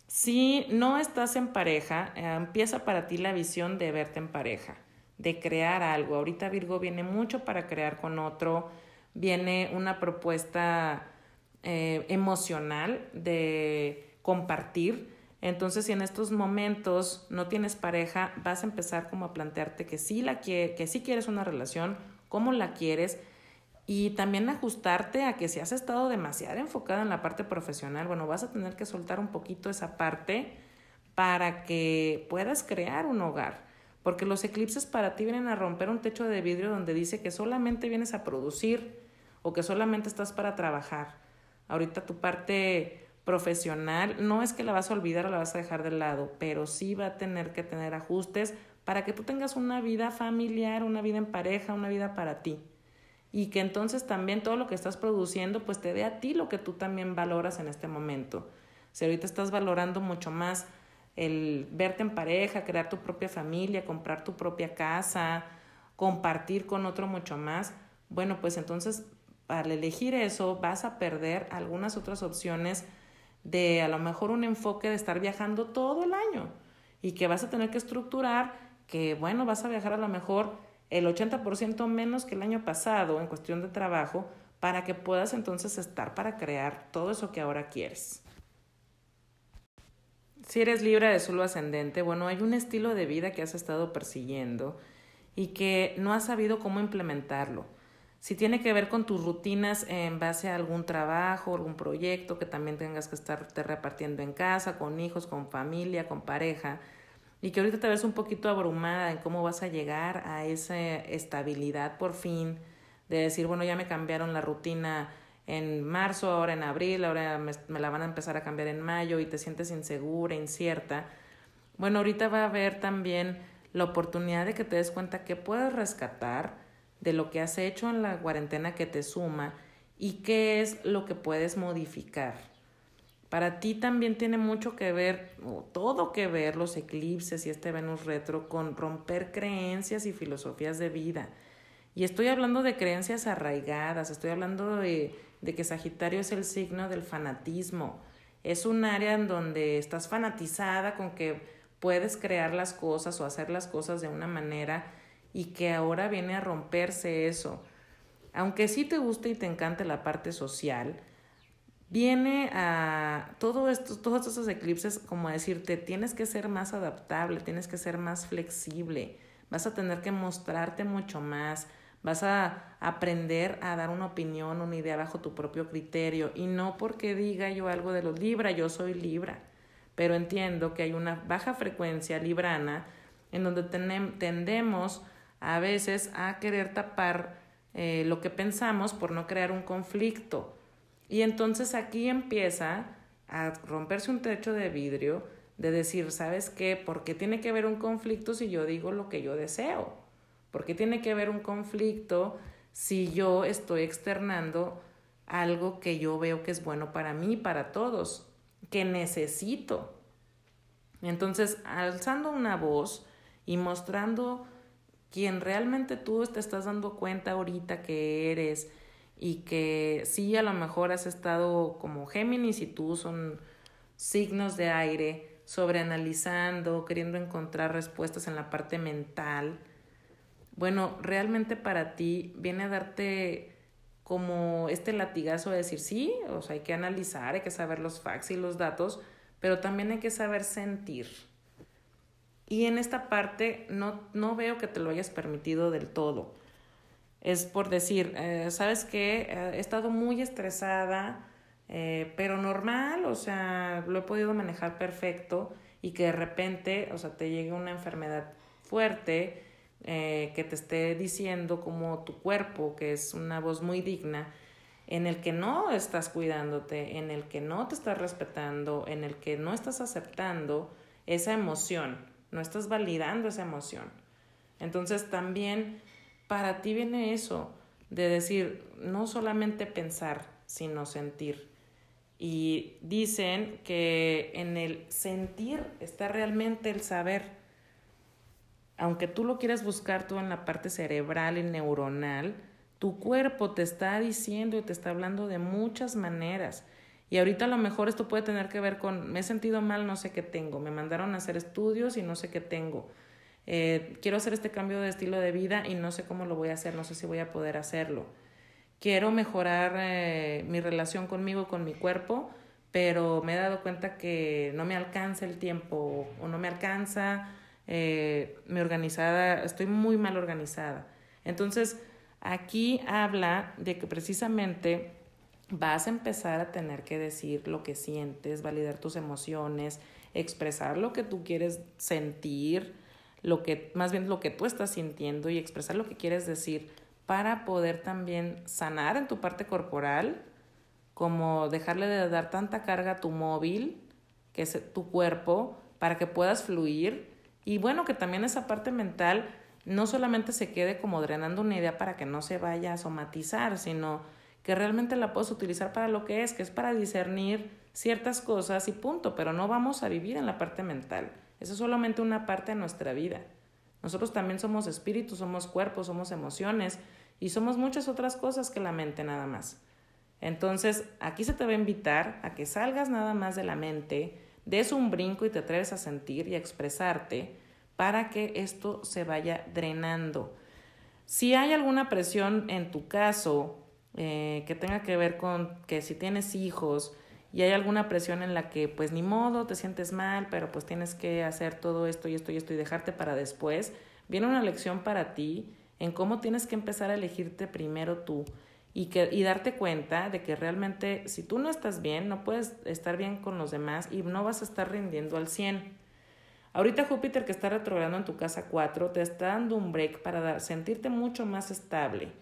Si no estás en pareja, eh, empieza para ti la visión de verte en pareja, de crear algo. Ahorita Virgo viene mucho para crear con otro, viene una propuesta eh, emocional de compartir entonces, si en estos momentos no tienes pareja, vas a empezar como a plantearte que sí, la que, que sí quieres una relación, cómo la quieres y también ajustarte a que si has estado demasiado enfocada en la parte profesional, bueno, vas a tener que soltar un poquito esa parte para que puedas crear un hogar. Porque los eclipses para ti vienen a romper un techo de vidrio donde dice que solamente vienes a producir o que solamente estás para trabajar. Ahorita tu parte profesional, no es que la vas a olvidar o la vas a dejar de lado, pero sí va a tener que tener ajustes para que tú tengas una vida familiar, una vida en pareja, una vida para ti. y que entonces también todo lo que estás produciendo pues te dé a ti lo que tú también valoras en este momento. Si ahorita estás valorando mucho más el verte en pareja, crear tu propia familia, comprar tu propia casa, compartir con otro mucho más, bueno, pues entonces al elegir eso vas a perder algunas otras opciones de a lo mejor un enfoque de estar viajando todo el año y que vas a tener que estructurar que, bueno, vas a viajar a lo mejor el 80% menos que el año pasado en cuestión de trabajo para que puedas entonces estar para crear todo eso que ahora quieres. Si eres libre de solo ascendente, bueno, hay un estilo de vida que has estado persiguiendo y que no has sabido cómo implementarlo. Si tiene que ver con tus rutinas en base a algún trabajo, algún proyecto que también tengas que estarte repartiendo en casa, con hijos, con familia, con pareja, y que ahorita te ves un poquito abrumada en cómo vas a llegar a esa estabilidad por fin, de decir, bueno, ya me cambiaron la rutina en marzo, ahora en abril, ahora me, la van a empezar a cambiar en mayo y te sientes insegura, incierta. Bueno, ahorita va a haber también la oportunidad de que te des cuenta que puedes rescatar de lo que has hecho en la cuarentena que te suma y qué es lo que puedes modificar. Para ti también tiene mucho que ver, o todo que ver, los eclipses y este Venus retro con romper creencias y filosofías de vida. Y estoy hablando de creencias arraigadas, estoy hablando de de que Sagitario es el signo del fanatismo. Es un área en donde estás fanatizada con que puedes crear las cosas o hacer las cosas de una manera y que ahora viene a romperse eso. Aunque sí te guste y te encante la parte social, viene a todos estos eclipses como a decirte, tienes que ser más adaptable, tienes que ser más flexible, vas a tener que mostrarte mucho más, Vas a aprender a dar una opinión, una idea bajo tu propio criterio y no porque diga yo algo de los Libra, yo soy Libra, pero entiendo que hay una baja frecuencia librana en donde tendemos a veces a querer tapar eh, lo que pensamos por no crear un conflicto. Y entonces aquí empieza a romperse un techo de vidrio de decir, ¿sabes qué? ¿Por qué tiene que haber un conflicto si yo digo lo que yo deseo? ¿Por qué tiene que haber un conflicto si yo estoy externando algo que yo veo que es bueno para mí, para todos, que necesito? Entonces, alzando una voz y mostrando quien realmente tú te estás dando cuenta ahorita que eres y que sí a lo mejor has estado como Géminis y tú son signos de aire, sobreanalizando, queriendo encontrar respuestas en la parte mental, bueno, realmente para ti viene a darte como este latigazo de decir, sí, o sea, hay que analizar, hay que saber los facts y los datos, pero también hay que saber sentir. Y en esta parte no, no veo que te lo hayas permitido del todo. Es por decir, eh, ¿sabes qué? Eh, he estado muy estresada, eh, pero normal, o sea, lo he podido manejar perfecto y que de repente, o sea, te llegue una enfermedad fuerte, eh, que te esté diciendo como tu cuerpo, que es una voz muy digna, en el que no estás cuidándote, en el que no te estás respetando, en el que no estás aceptando esa emoción, no estás validando esa emoción. Entonces también para ti viene eso de decir, no solamente pensar, sino sentir. Y dicen que en el sentir está realmente el saber aunque tú lo quieras buscar todo en la parte cerebral y neuronal, tu cuerpo te está diciendo y te está hablando de muchas maneras. Y ahorita a lo mejor esto puede tener que ver con, me he sentido mal, no sé qué tengo, me mandaron a hacer estudios y no sé qué tengo. Eh, quiero hacer este cambio de estilo de vida y no sé cómo lo voy a hacer, no sé si voy a poder hacerlo. Quiero mejorar eh, mi relación conmigo, con mi cuerpo, pero me he dado cuenta que no me alcanza el tiempo o no me alcanza eh, me organizada, estoy muy mal organizada. Entonces, aquí habla de que precisamente vas a empezar a tener que decir lo que sientes, validar tus emociones, expresar lo que tú quieres sentir, lo que más bien lo que tú estás sintiendo y expresar lo que quieres decir para poder también sanar en tu parte corporal, como dejarle de dar tanta carga a tu móvil, que es tu cuerpo, para que puedas fluir y bueno, que también esa parte mental no solamente se quede como drenando una idea para que no se vaya a somatizar, sino que realmente la puedes utilizar para lo que es, que es para discernir ciertas cosas y punto, pero no vamos a vivir en la parte mental. Eso es solamente una parte de nuestra vida. Nosotros también somos espíritus, somos cuerpos, somos emociones y somos muchas otras cosas que la mente nada más. Entonces, aquí se te va a invitar a que salgas nada más de la mente, des un brinco y te atreves a sentir y a expresarte para que esto se vaya drenando. Si hay alguna presión en tu caso eh, que tenga que ver con que si tienes hijos y hay alguna presión en la que pues ni modo, te sientes mal, pero pues tienes que hacer todo esto y esto y esto y dejarte para después, viene una lección para ti en cómo tienes que empezar a elegirte primero tú y, que, y darte cuenta de que realmente si tú no estás bien, no puedes estar bien con los demás y no vas a estar rindiendo al 100. Ahorita Júpiter que está retrogradando en tu casa 4 te está dando un break para sentirte mucho más estable,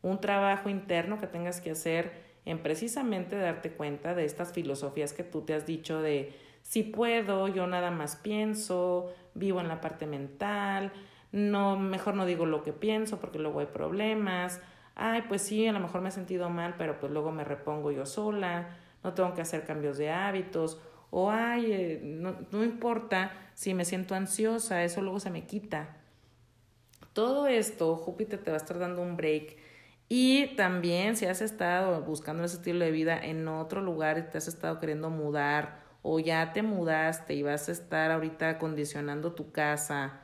un trabajo interno que tengas que hacer en precisamente darte cuenta de estas filosofías que tú te has dicho de si puedo, yo nada más pienso, vivo en la parte mental, no, mejor no digo lo que pienso porque luego hay problemas, ay, pues sí, a lo mejor me he sentido mal, pero pues luego me repongo yo sola, no tengo que hacer cambios de hábitos, o ay, eh, no, no importa si me siento ansiosa, eso luego se me quita. Todo esto, Júpiter te va a estar dando un break. Y también si has estado buscando ese estilo de vida en otro lugar y te has estado queriendo mudar o ya te mudaste y vas a estar ahorita acondicionando tu casa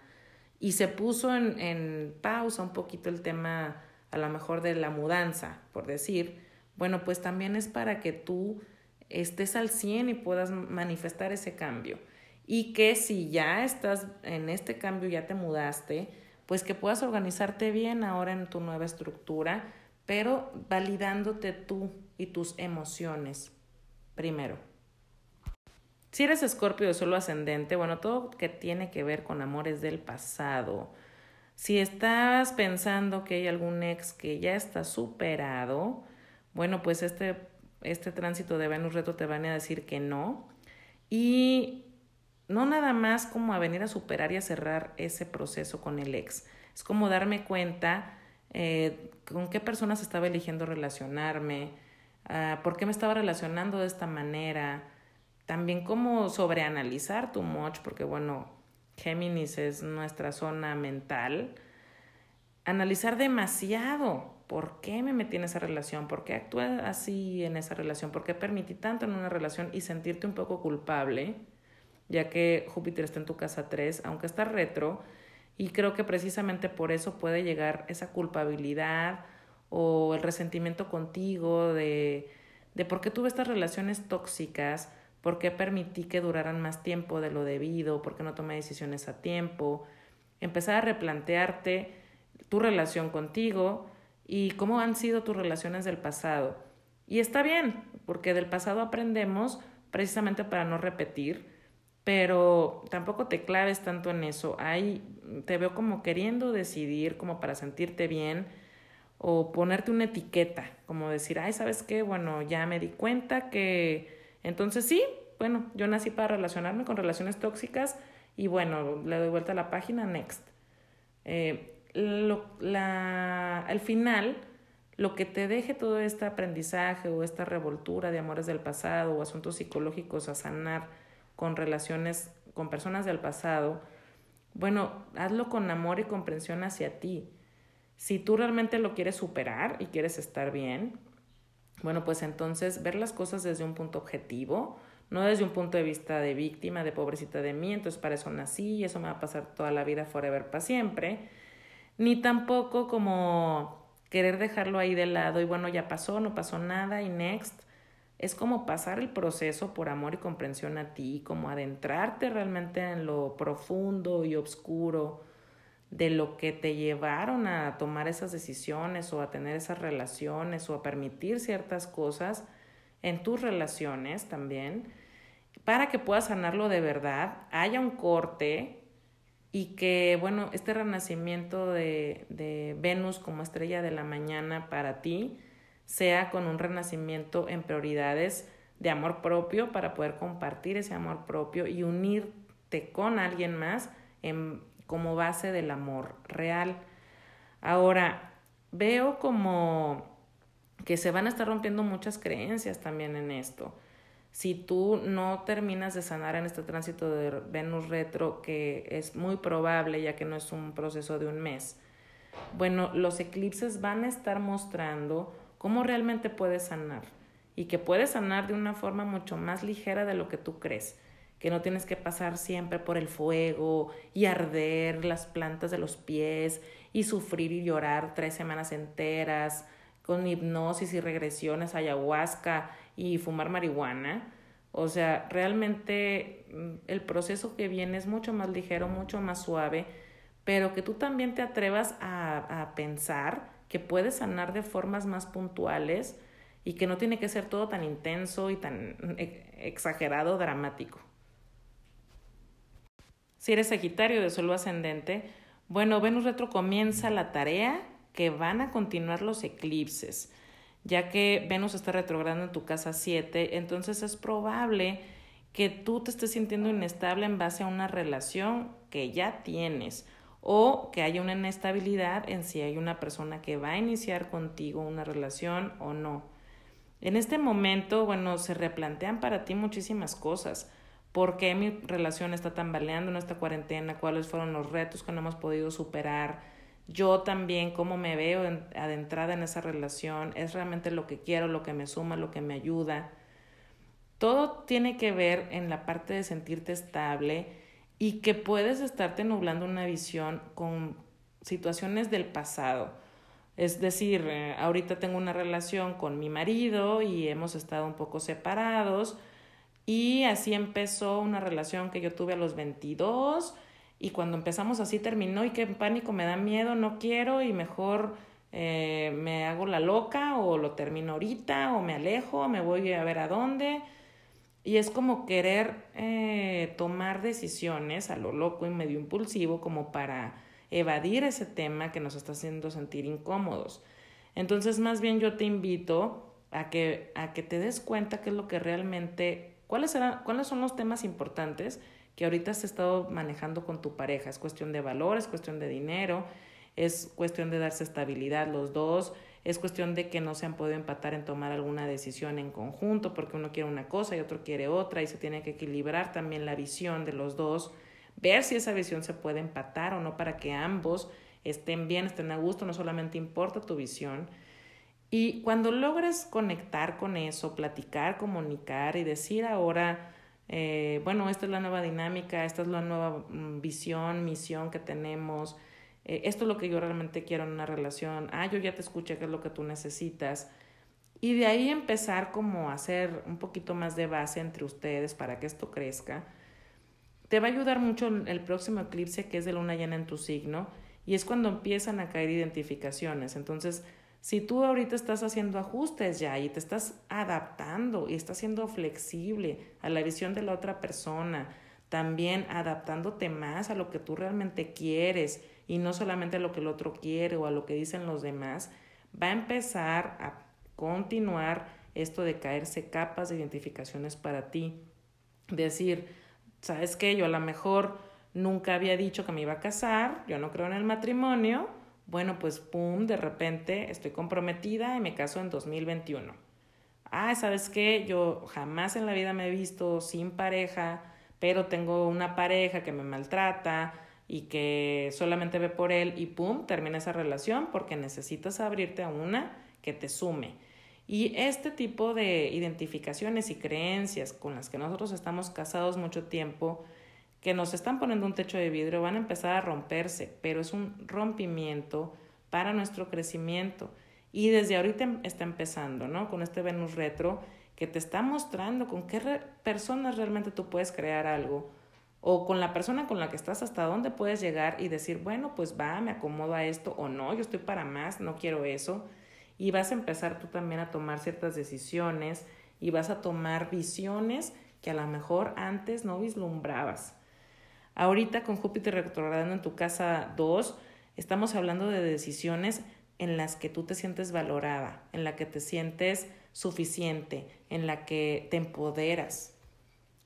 y se puso en, en pausa un poquito el tema a lo mejor de la mudanza, por decir, bueno, pues también es para que tú estés al 100 y puedas manifestar ese cambio. Y que si ya estás en este cambio, ya te mudaste, pues que puedas organizarte bien ahora en tu nueva estructura, pero validándote tú y tus emociones primero. Si eres escorpio de solo ascendente, bueno, todo que tiene que ver con amores del pasado, si estás pensando que hay algún ex que ya está superado, bueno, pues este, este tránsito de Venus reto te van a decir que no. Y no nada más como a venir a superar y a cerrar ese proceso con el ex. Es como darme cuenta eh, con qué personas estaba eligiendo relacionarme, uh, por qué me estaba relacionando de esta manera. También como sobreanalizar tu much, porque bueno, Géminis es nuestra zona mental, analizar demasiado por qué me metí en esa relación, por qué actué así en esa relación, por qué permití tanto en una relación y sentirte un poco culpable, ya que Júpiter está en tu casa 3, aunque está retro, y creo que precisamente por eso puede llegar esa culpabilidad o el resentimiento contigo de, de por qué tuve estas relaciones tóxicas por qué permití que duraran más tiempo de lo debido, por qué no tomé decisiones a tiempo, empezar a replantearte tu relación contigo y cómo han sido tus relaciones del pasado. Y está bien, porque del pasado aprendemos precisamente para no repetir, pero tampoco te claves tanto en eso. Ahí te veo como queriendo decidir, como para sentirte bien, o ponerte una etiqueta, como decir, ay, ¿sabes qué? Bueno, ya me di cuenta que entonces sí, bueno, yo nací para relacionarme con relaciones tóxicas y bueno, le doy vuelta a la página, next. Eh, lo, la, al final, lo que te deje todo este aprendizaje o esta revoltura de amores del pasado o asuntos psicológicos a sanar con relaciones con personas del pasado, bueno, hazlo con amor y comprensión hacia ti. Si tú realmente lo quieres superar y quieres estar bien, bueno, pues entonces ver las cosas desde un punto objetivo, no desde un punto de vista de víctima, de pobrecita de mí, entonces para eso nací y eso me va a pasar toda la vida forever para siempre, ni tampoco como querer dejarlo ahí de lado y bueno, ya pasó, no pasó nada y next. Es como pasar el proceso por amor y comprensión a ti, como adentrarte realmente en lo profundo y oscuro de lo que te llevaron a tomar esas decisiones o a tener esas relaciones o a permitir ciertas cosas en tus relaciones también, para que puedas sanarlo de verdad, haya un corte y que, bueno, este renacimiento de, de Venus como estrella de la mañana para ti sea con un renacimiento en prioridades de amor propio para poder compartir ese amor propio y unirte con alguien más en como base del amor real. Ahora, veo como que se van a estar rompiendo muchas creencias también en esto. Si tú no terminas de sanar en este tránsito de Venus retro, que es muy probable ya que no es un proceso de un mes, bueno, los eclipses van a estar mostrando cómo realmente puedes sanar y que puedes sanar de una forma mucho más ligera de lo que tú crees, que no tienes que pasar siempre por el fuego y arder las plantas de los pies y sufrir y llorar tres semanas enteras con hipnosis y regresiones, ayahuasca y fumar marihuana. O sea, realmente mm, el proceso que viene es mucho más ligero, mucho más suave, pero que tú también te atrevas a, a pensar que puedes sanar de formas más puntuales y que no tiene que ser todo tan intenso y tan e, exagerado, dramático. Si eres Sagitario de suelo ascendente, bueno, Venus retro comienza la tarea que van a continuar los eclipses, ya que Venus está retrogradando en tu casa 7, entonces es probable que tú te estés sintiendo inestable en base a una relación que ya tienes o que haya una inestabilidad en si hay una persona que va a iniciar contigo una relación o no. En este momento, bueno, se replantean para ti muchísimas cosas. ¿Por qué mi relación está tambaleando en esta cuarentena? ¿Cuáles fueron los retos que no hemos podido superar? Yo también, cómo me veo adentrada en esa relación, es realmente lo que quiero, lo que me suma, lo que me ayuda. Todo tiene que ver en la parte de sentirte estable y que puedes estarte nublando una visión con situaciones del pasado es decir, eh, ahorita tengo una relación con mi marido y hemos estado un poco separados y así empezó una relación que yo tuve a los 22 y cuando empezamos así terminó y qué pánico, me da miedo, no quiero y mejor eh, me hago la loca o lo termino ahorita o me alejo, me voy a ver a dónde. Y es como querer eh, tomar decisiones a lo loco y medio impulsivo como para evadir ese tema que nos está haciendo sentir incómodos. Entonces, más bien yo te invito a que, a que te des cuenta qué es lo que realmente, cuáles, cuáles son los temas importantes que ahorita has estado manejando con tu pareja. Es cuestión de valores, es cuestión de dinero, es cuestión de darse estabilidad los dos, es cuestión de que no se han podido empatar en tomar alguna decisión en conjunto porque uno quiere una cosa y otro quiere otra y se tiene que equilibrar también la visión de los dos ver si esa visión se puede empatar o no para que ambos estén bien, estén a gusto, no solamente importa tu visión. Y cuando logres conectar con eso, platicar, comunicar y decir ahora, eh, bueno, esta es la nueva dinámica, esta es la nueva mm, visión, misión que tenemos, eh, esto es lo que yo realmente quiero en una relación, ah, yo ya te escuché qué es lo que tú necesitas. Y de ahí empezar como a hacer un poquito más de base entre ustedes para que esto crezca te va a ayudar mucho el próximo eclipse que es de luna llena en tu signo y es cuando empiezan a caer identificaciones. Entonces, si tú ahorita estás haciendo ajustes ya y te estás adaptando y estás siendo flexible a la visión de la otra persona, también adaptándote más a lo que tú realmente quieres y no solamente a lo que el otro quiere o a lo que dicen los demás, va a empezar a continuar esto de caerse capas de identificaciones para ti. Decir, ¿sabes qué? Yo a lo mejor nunca había dicho que me iba a casar, yo no creo en el matrimonio, bueno, pues pum, de repente estoy comprometida y me caso en 2021. Ah, ¿sabes qué? Yo jamás en la vida me he visto sin pareja, pero tengo una pareja que me maltrata y que solamente ve por él y pum, termina esa relación porque necesitas abrirte a una que te sume. Y este tipo de identificaciones y creencias con las que nosotros estamos casados mucho tiempo, que nos están poniendo un techo de vidrio, van a empezar a romperse, pero es un rompimiento para nuestro crecimiento. Y desde ahorita está empezando, ¿no? Con este Venus retro que te está mostrando con qué personas realmente tú puedes crear algo o con la persona con la que estás hasta dónde puedes llegar y decir, bueno, pues va, me acomodo a esto o no, yo estoy para más, no quiero eso y vas a empezar tú también a tomar ciertas decisiones y vas a tomar visiones que a lo mejor antes no vislumbrabas. Ahorita con Júpiter retrogradando en tu casa 2, estamos hablando de decisiones en las que tú te sientes valorada, en la que te sientes suficiente, en la que te empoderas.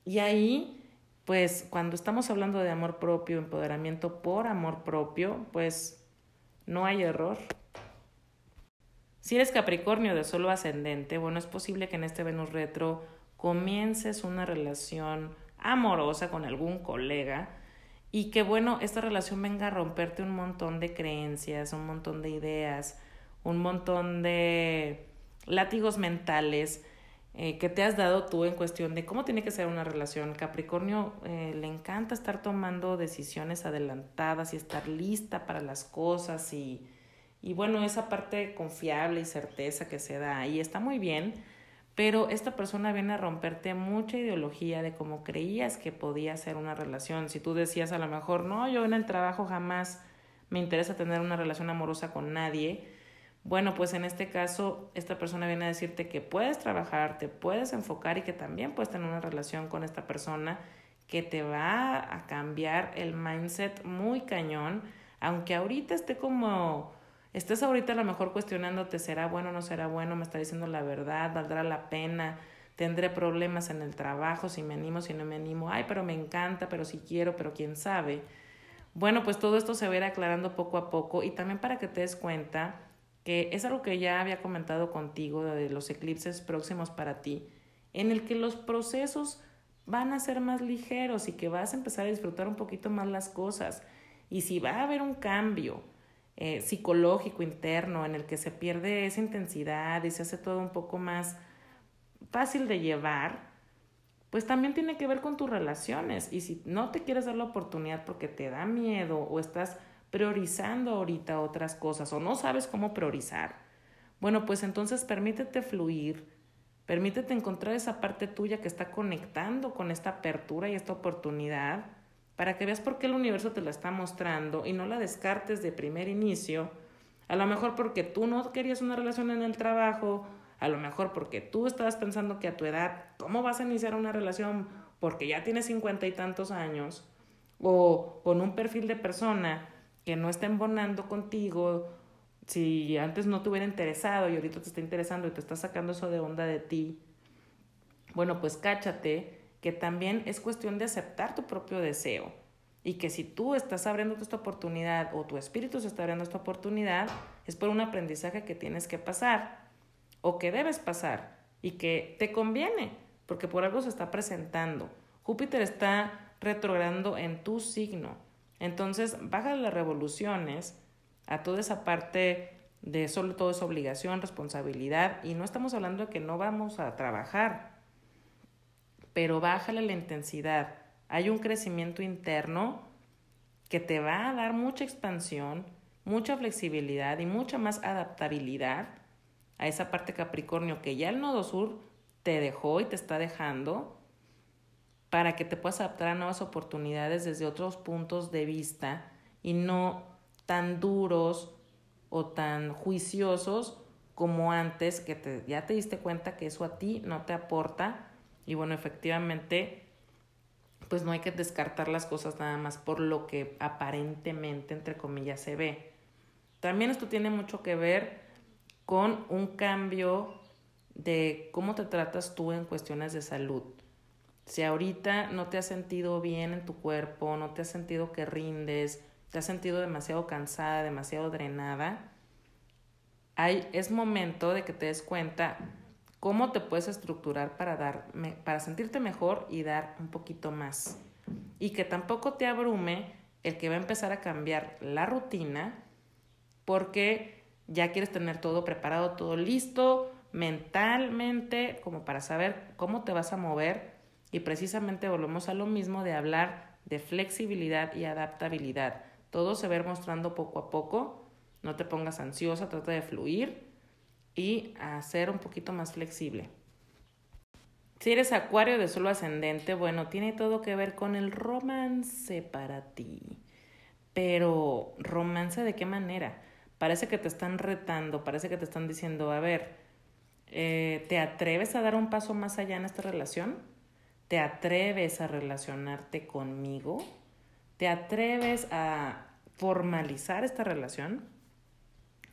Y ahí pues cuando estamos hablando de amor propio, empoderamiento por amor propio, pues no hay error. Si eres Capricornio de solo ascendente, bueno, es posible que en este Venus retro comiences una relación amorosa con algún colega y que bueno, esta relación venga a romperte un montón de creencias, un montón de ideas, un montón de látigos mentales eh, que te has dado tú en cuestión de cómo tiene que ser una relación. Capricornio eh, le encanta estar tomando decisiones adelantadas y estar lista para las cosas y, y bueno, esa parte confiable y certeza que se da ahí está muy bien, pero esta persona viene a romperte mucha ideología de cómo creías que podía ser una relación. Si tú decías a lo mejor, no, yo en el trabajo jamás me interesa tener una relación amorosa con nadie, bueno, pues en este caso, esta persona viene a decirte que puedes trabajar, te puedes enfocar y que también puedes tener una relación con esta persona que te va a cambiar el mindset muy cañón, aunque ahorita esté como, estés ahorita a lo mejor cuestionándote, ¿será bueno no será bueno? ¿Me está diciendo la verdad? ¿Valdrá la pena? ¿Tendré problemas en el trabajo? Si me animo, si no me animo. Ay, pero me encanta, pero si quiero, pero quién sabe. Bueno, pues todo esto se va a ir aclarando poco a poco y también para que te des cuenta que es algo que ya había comentado contigo de los eclipses próximos para ti, en el que los procesos van a ser más ligeros y que vas a empezar a disfrutar un poquito más las cosas. Y si va a haber un cambio eh, psicológico interno en el que se pierde esa intensidad y se hace todo un poco más fácil de llevar, pues también tiene que ver con tus relaciones. Y si no te quieres dar la oportunidad porque te da miedo o estás priorizando ahorita otras cosas o no sabes cómo priorizar, bueno, pues entonces permítete fluir, permítete encontrar esa parte tuya que está conectando con esta apertura y esta oportunidad para que veas por qué el universo te la está mostrando y no la descartes de primer inicio, a lo mejor porque tú no querías una relación en el trabajo, a lo mejor porque tú estabas pensando que a tu edad, ¿cómo vas a iniciar una relación? Porque ya tienes cincuenta y tantos años, o con un perfil de persona que no está embonando contigo, si antes no te hubiera interesado y ahorita te está interesando y te está sacando eso de onda de ti, bueno, pues cáchate que también es cuestión de aceptar tu propio deseo. Y que si tú estás abriendo esta oportunidad o tu espíritu se está abriendo esta oportunidad, es por un aprendizaje que tienes que pasar o que debes pasar y que te conviene, porque por algo se está presentando. Júpiter está retrogradando en tu signo. Entonces, baja las revoluciones a toda esa parte de solo todo es obligación, responsabilidad, y no estamos hablando de que no vamos a trabajar, pero bájale la intensidad. Hay un crecimiento interno que te va a dar mucha expansión, mucha flexibilidad y mucha más adaptabilidad a esa parte Capricornio que ya el nodo sur te dejó y te está dejando para que te puedas adaptar a nuevas oportunidades desde otros puntos de vista y no tan duros o tan juiciosos como antes, que te, ya te diste cuenta que eso a ti no te aporta. Y bueno, efectivamente, pues no hay que descartar las cosas nada más por lo que aparentemente, entre comillas, se ve. También esto tiene mucho que ver con un cambio de cómo te tratas tú en cuestiones de salud. Si ahorita no te has sentido bien en tu cuerpo, no te has sentido que rindes, te has sentido demasiado cansada, demasiado drenada, hay, es momento de que te des cuenta cómo te puedes estructurar para, dar, para sentirte mejor y dar un poquito más. Y que tampoco te abrume el que va a empezar a cambiar la rutina porque ya quieres tener todo preparado, todo listo mentalmente, como para saber cómo te vas a mover y precisamente volvemos a lo mismo de hablar de flexibilidad y adaptabilidad. Todo se va mostrando poco a poco. No te pongas ansiosa, trata de fluir y a ser un poquito más flexible. Si eres acuario de solo ascendente, bueno, tiene todo que ver con el romance para ti. Pero, ¿romance de qué manera? Parece que te están retando, parece que te están diciendo, a ver, eh, ¿te atreves a dar un paso más allá en esta relación? ¿Te atreves a relacionarte conmigo? ¿Te atreves a formalizar esta relación?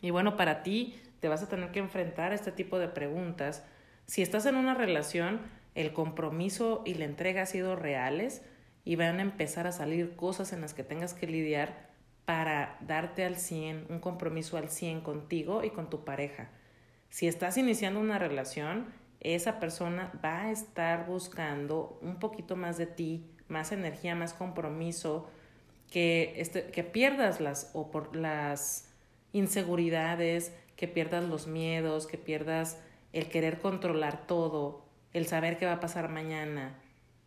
Y bueno, para ti te vas a tener que enfrentar a este tipo de preguntas. Si estás en una relación, el compromiso y la entrega han sido reales y van a empezar a salir cosas en las que tengas que lidiar para darte al 100, un compromiso al 100 contigo y con tu pareja. Si estás iniciando una relación, esa persona va a estar buscando un poquito más de ti, más energía, más compromiso, que, este, que pierdas las, o por las inseguridades, que pierdas los miedos, que pierdas el querer controlar todo, el saber qué va a pasar mañana,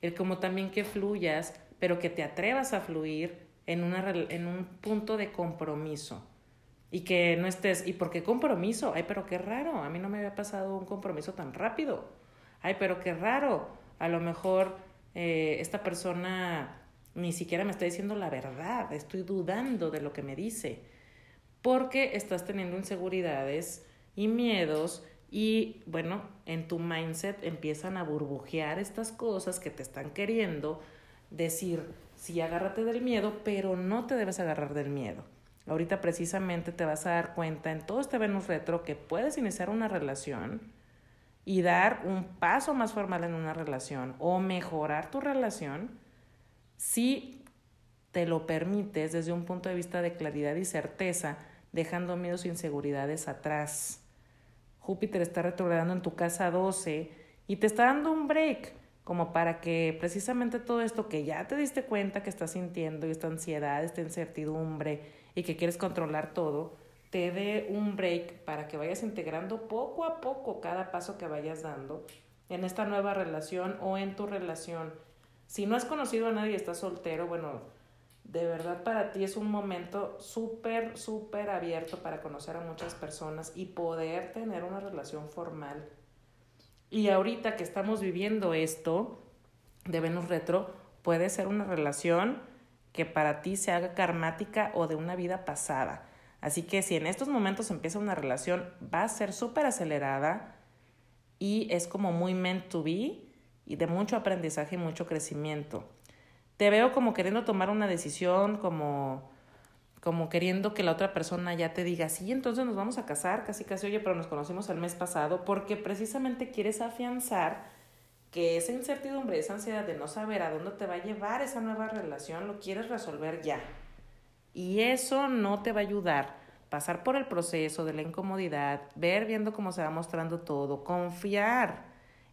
el como también que fluyas, pero que te atrevas a fluir en, una, en un punto de compromiso. Y que no estés, ¿y por qué compromiso? Ay, pero qué raro, a mí no me había pasado un compromiso tan rápido. Ay, pero qué raro, a lo mejor eh, esta persona ni siquiera me está diciendo la verdad, estoy dudando de lo que me dice, porque estás teniendo inseguridades y miedos y bueno, en tu mindset empiezan a burbujear estas cosas que te están queriendo decir, sí, agárrate del miedo, pero no te debes agarrar del miedo. Ahorita precisamente te vas a dar cuenta en todo este Venus retro que puedes iniciar una relación y dar un paso más formal en una relación o mejorar tu relación si te lo permites desde un punto de vista de claridad y certeza, dejando miedos e inseguridades atrás. Júpiter está retrogradando en tu casa 12 y te está dando un break como para que precisamente todo esto que ya te diste cuenta que estás sintiendo esta ansiedad, esta incertidumbre y que quieres controlar todo, te dé un break para que vayas integrando poco a poco cada paso que vayas dando en esta nueva relación o en tu relación. Si no has conocido a nadie y estás soltero, bueno, de verdad para ti es un momento súper, súper abierto para conocer a muchas personas y poder tener una relación formal y ahorita que estamos viviendo esto de Venus retro, puede ser una relación que para ti se haga karmática o de una vida pasada. Así que si en estos momentos empieza una relación, va a ser súper acelerada y es como muy meant to be y de mucho aprendizaje y mucho crecimiento. Te veo como queriendo tomar una decisión, como como queriendo que la otra persona ya te diga, sí, entonces nos vamos a casar, casi casi, oye, pero nos conocimos el mes pasado, porque precisamente quieres afianzar que esa incertidumbre, esa ansiedad de no saber a dónde te va a llevar esa nueva relación, lo quieres resolver ya. Y eso no te va a ayudar. Pasar por el proceso de la incomodidad, ver viendo cómo se va mostrando todo, confiar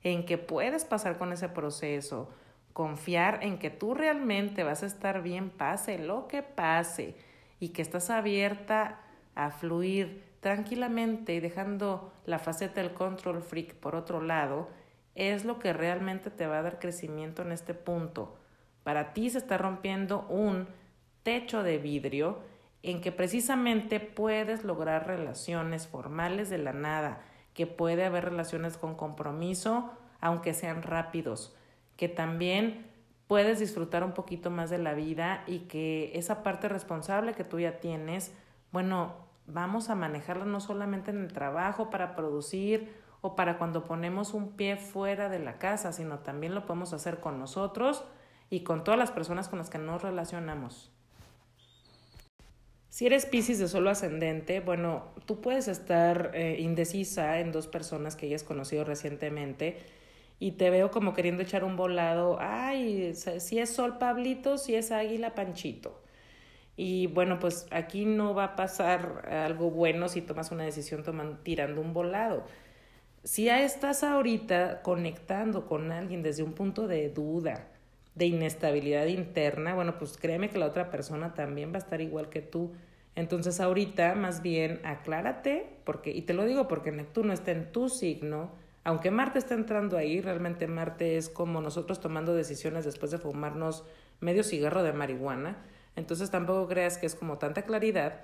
en que puedes pasar con ese proceso, confiar en que tú realmente vas a estar bien, pase lo que pase y que estás abierta a fluir tranquilamente y dejando la faceta del control freak por otro lado, es lo que realmente te va a dar crecimiento en este punto. Para ti se está rompiendo un techo de vidrio en que precisamente puedes lograr relaciones formales de la nada, que puede haber relaciones con compromiso, aunque sean rápidos, que también puedes disfrutar un poquito más de la vida y que esa parte responsable que tú ya tienes, bueno, vamos a manejarla no solamente en el trabajo para producir o para cuando ponemos un pie fuera de la casa, sino también lo podemos hacer con nosotros y con todas las personas con las que nos relacionamos. Si eres Pisces de solo ascendente, bueno, tú puedes estar eh, indecisa en dos personas que hayas conocido recientemente y te veo como queriendo echar un volado, ay, si es Sol Pablito, si es Águila Panchito. Y bueno, pues aquí no va a pasar algo bueno si tomas una decisión tomando, tirando un volado. Si ya estás ahorita conectando con alguien desde un punto de duda, de inestabilidad interna, bueno, pues créeme que la otra persona también va a estar igual que tú. Entonces ahorita más bien aclárate, porque, y te lo digo porque Neptuno está en tu signo, aunque Marte está entrando ahí, realmente Marte es como nosotros tomando decisiones después de fumarnos medio cigarro de marihuana. Entonces tampoco creas que es como tanta claridad,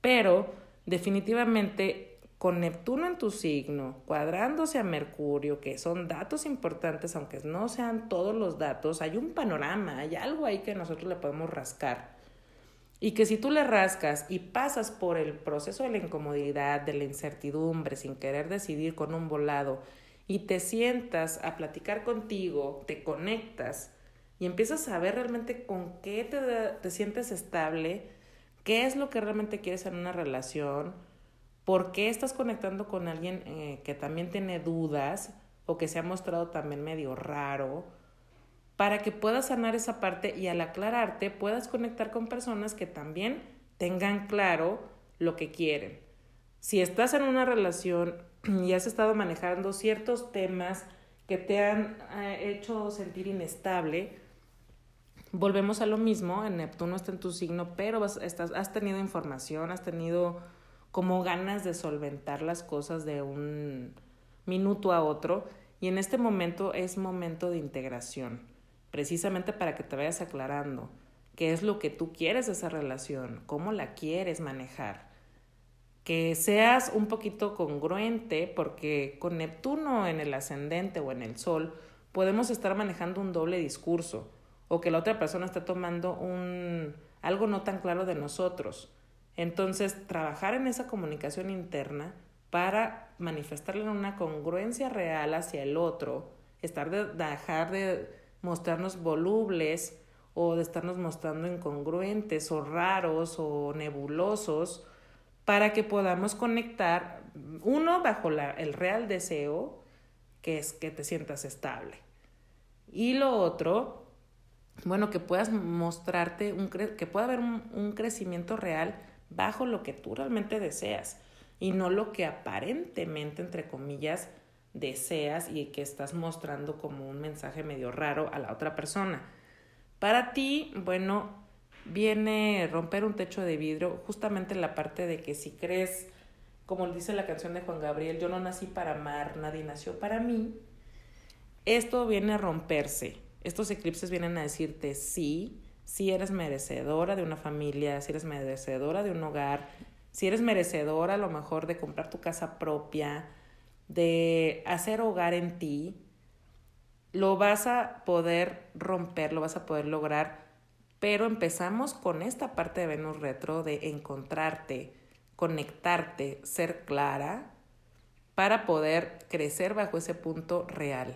pero definitivamente con Neptuno en tu signo, cuadrándose a Mercurio, que son datos importantes, aunque no sean todos los datos, hay un panorama, hay algo ahí que nosotros le podemos rascar. Y que si tú le rascas y pasas por el proceso de la incomodidad, de la incertidumbre, sin querer decidir con un volado, y te sientas a platicar contigo, te conectas y empiezas a ver realmente con qué te, te sientes estable, qué es lo que realmente quieres en una relación, por qué estás conectando con alguien eh, que también tiene dudas o que se ha mostrado también medio raro, para que puedas sanar esa parte y al aclararte puedas conectar con personas que también tengan claro lo que quieren. Si estás en una relación y has estado manejando ciertos temas que te han eh, hecho sentir inestable, volvemos a lo mismo, en Neptuno está en tu signo, pero estás, has tenido información, has tenido como ganas de solventar las cosas de un minuto a otro y en este momento es momento de integración, precisamente para que te vayas aclarando qué es lo que tú quieres de esa relación, cómo la quieres manejar. Que seas un poquito congruente, porque con Neptuno en el ascendente o en el Sol podemos estar manejando un doble discurso o que la otra persona está tomando un algo no tan claro de nosotros. Entonces, trabajar en esa comunicación interna para manifestarle una congruencia real hacia el otro, estar de, dejar de mostrarnos volubles o de estarnos mostrando incongruentes o raros o nebulosos para que podamos conectar uno bajo la, el real deseo que es que te sientas estable. Y lo otro bueno que puedas mostrarte un que pueda haber un, un crecimiento real bajo lo que tú realmente deseas y no lo que aparentemente entre comillas deseas y que estás mostrando como un mensaje medio raro a la otra persona para ti, bueno, viene romper un techo de vidrio justamente en la parte de que si crees, como dice la canción de Juan Gabriel, yo no nací para amar, nadie nació para mí, esto viene a romperse. Estos eclipses vienen a decirte sí, si eres merecedora de una familia, si eres merecedora de un hogar, si eres merecedora a lo mejor de comprar tu casa propia, de hacer hogar en ti, lo vas a poder romper, lo vas a poder lograr, pero empezamos con esta parte de Venus retro de encontrarte, conectarte, ser clara para poder crecer bajo ese punto real.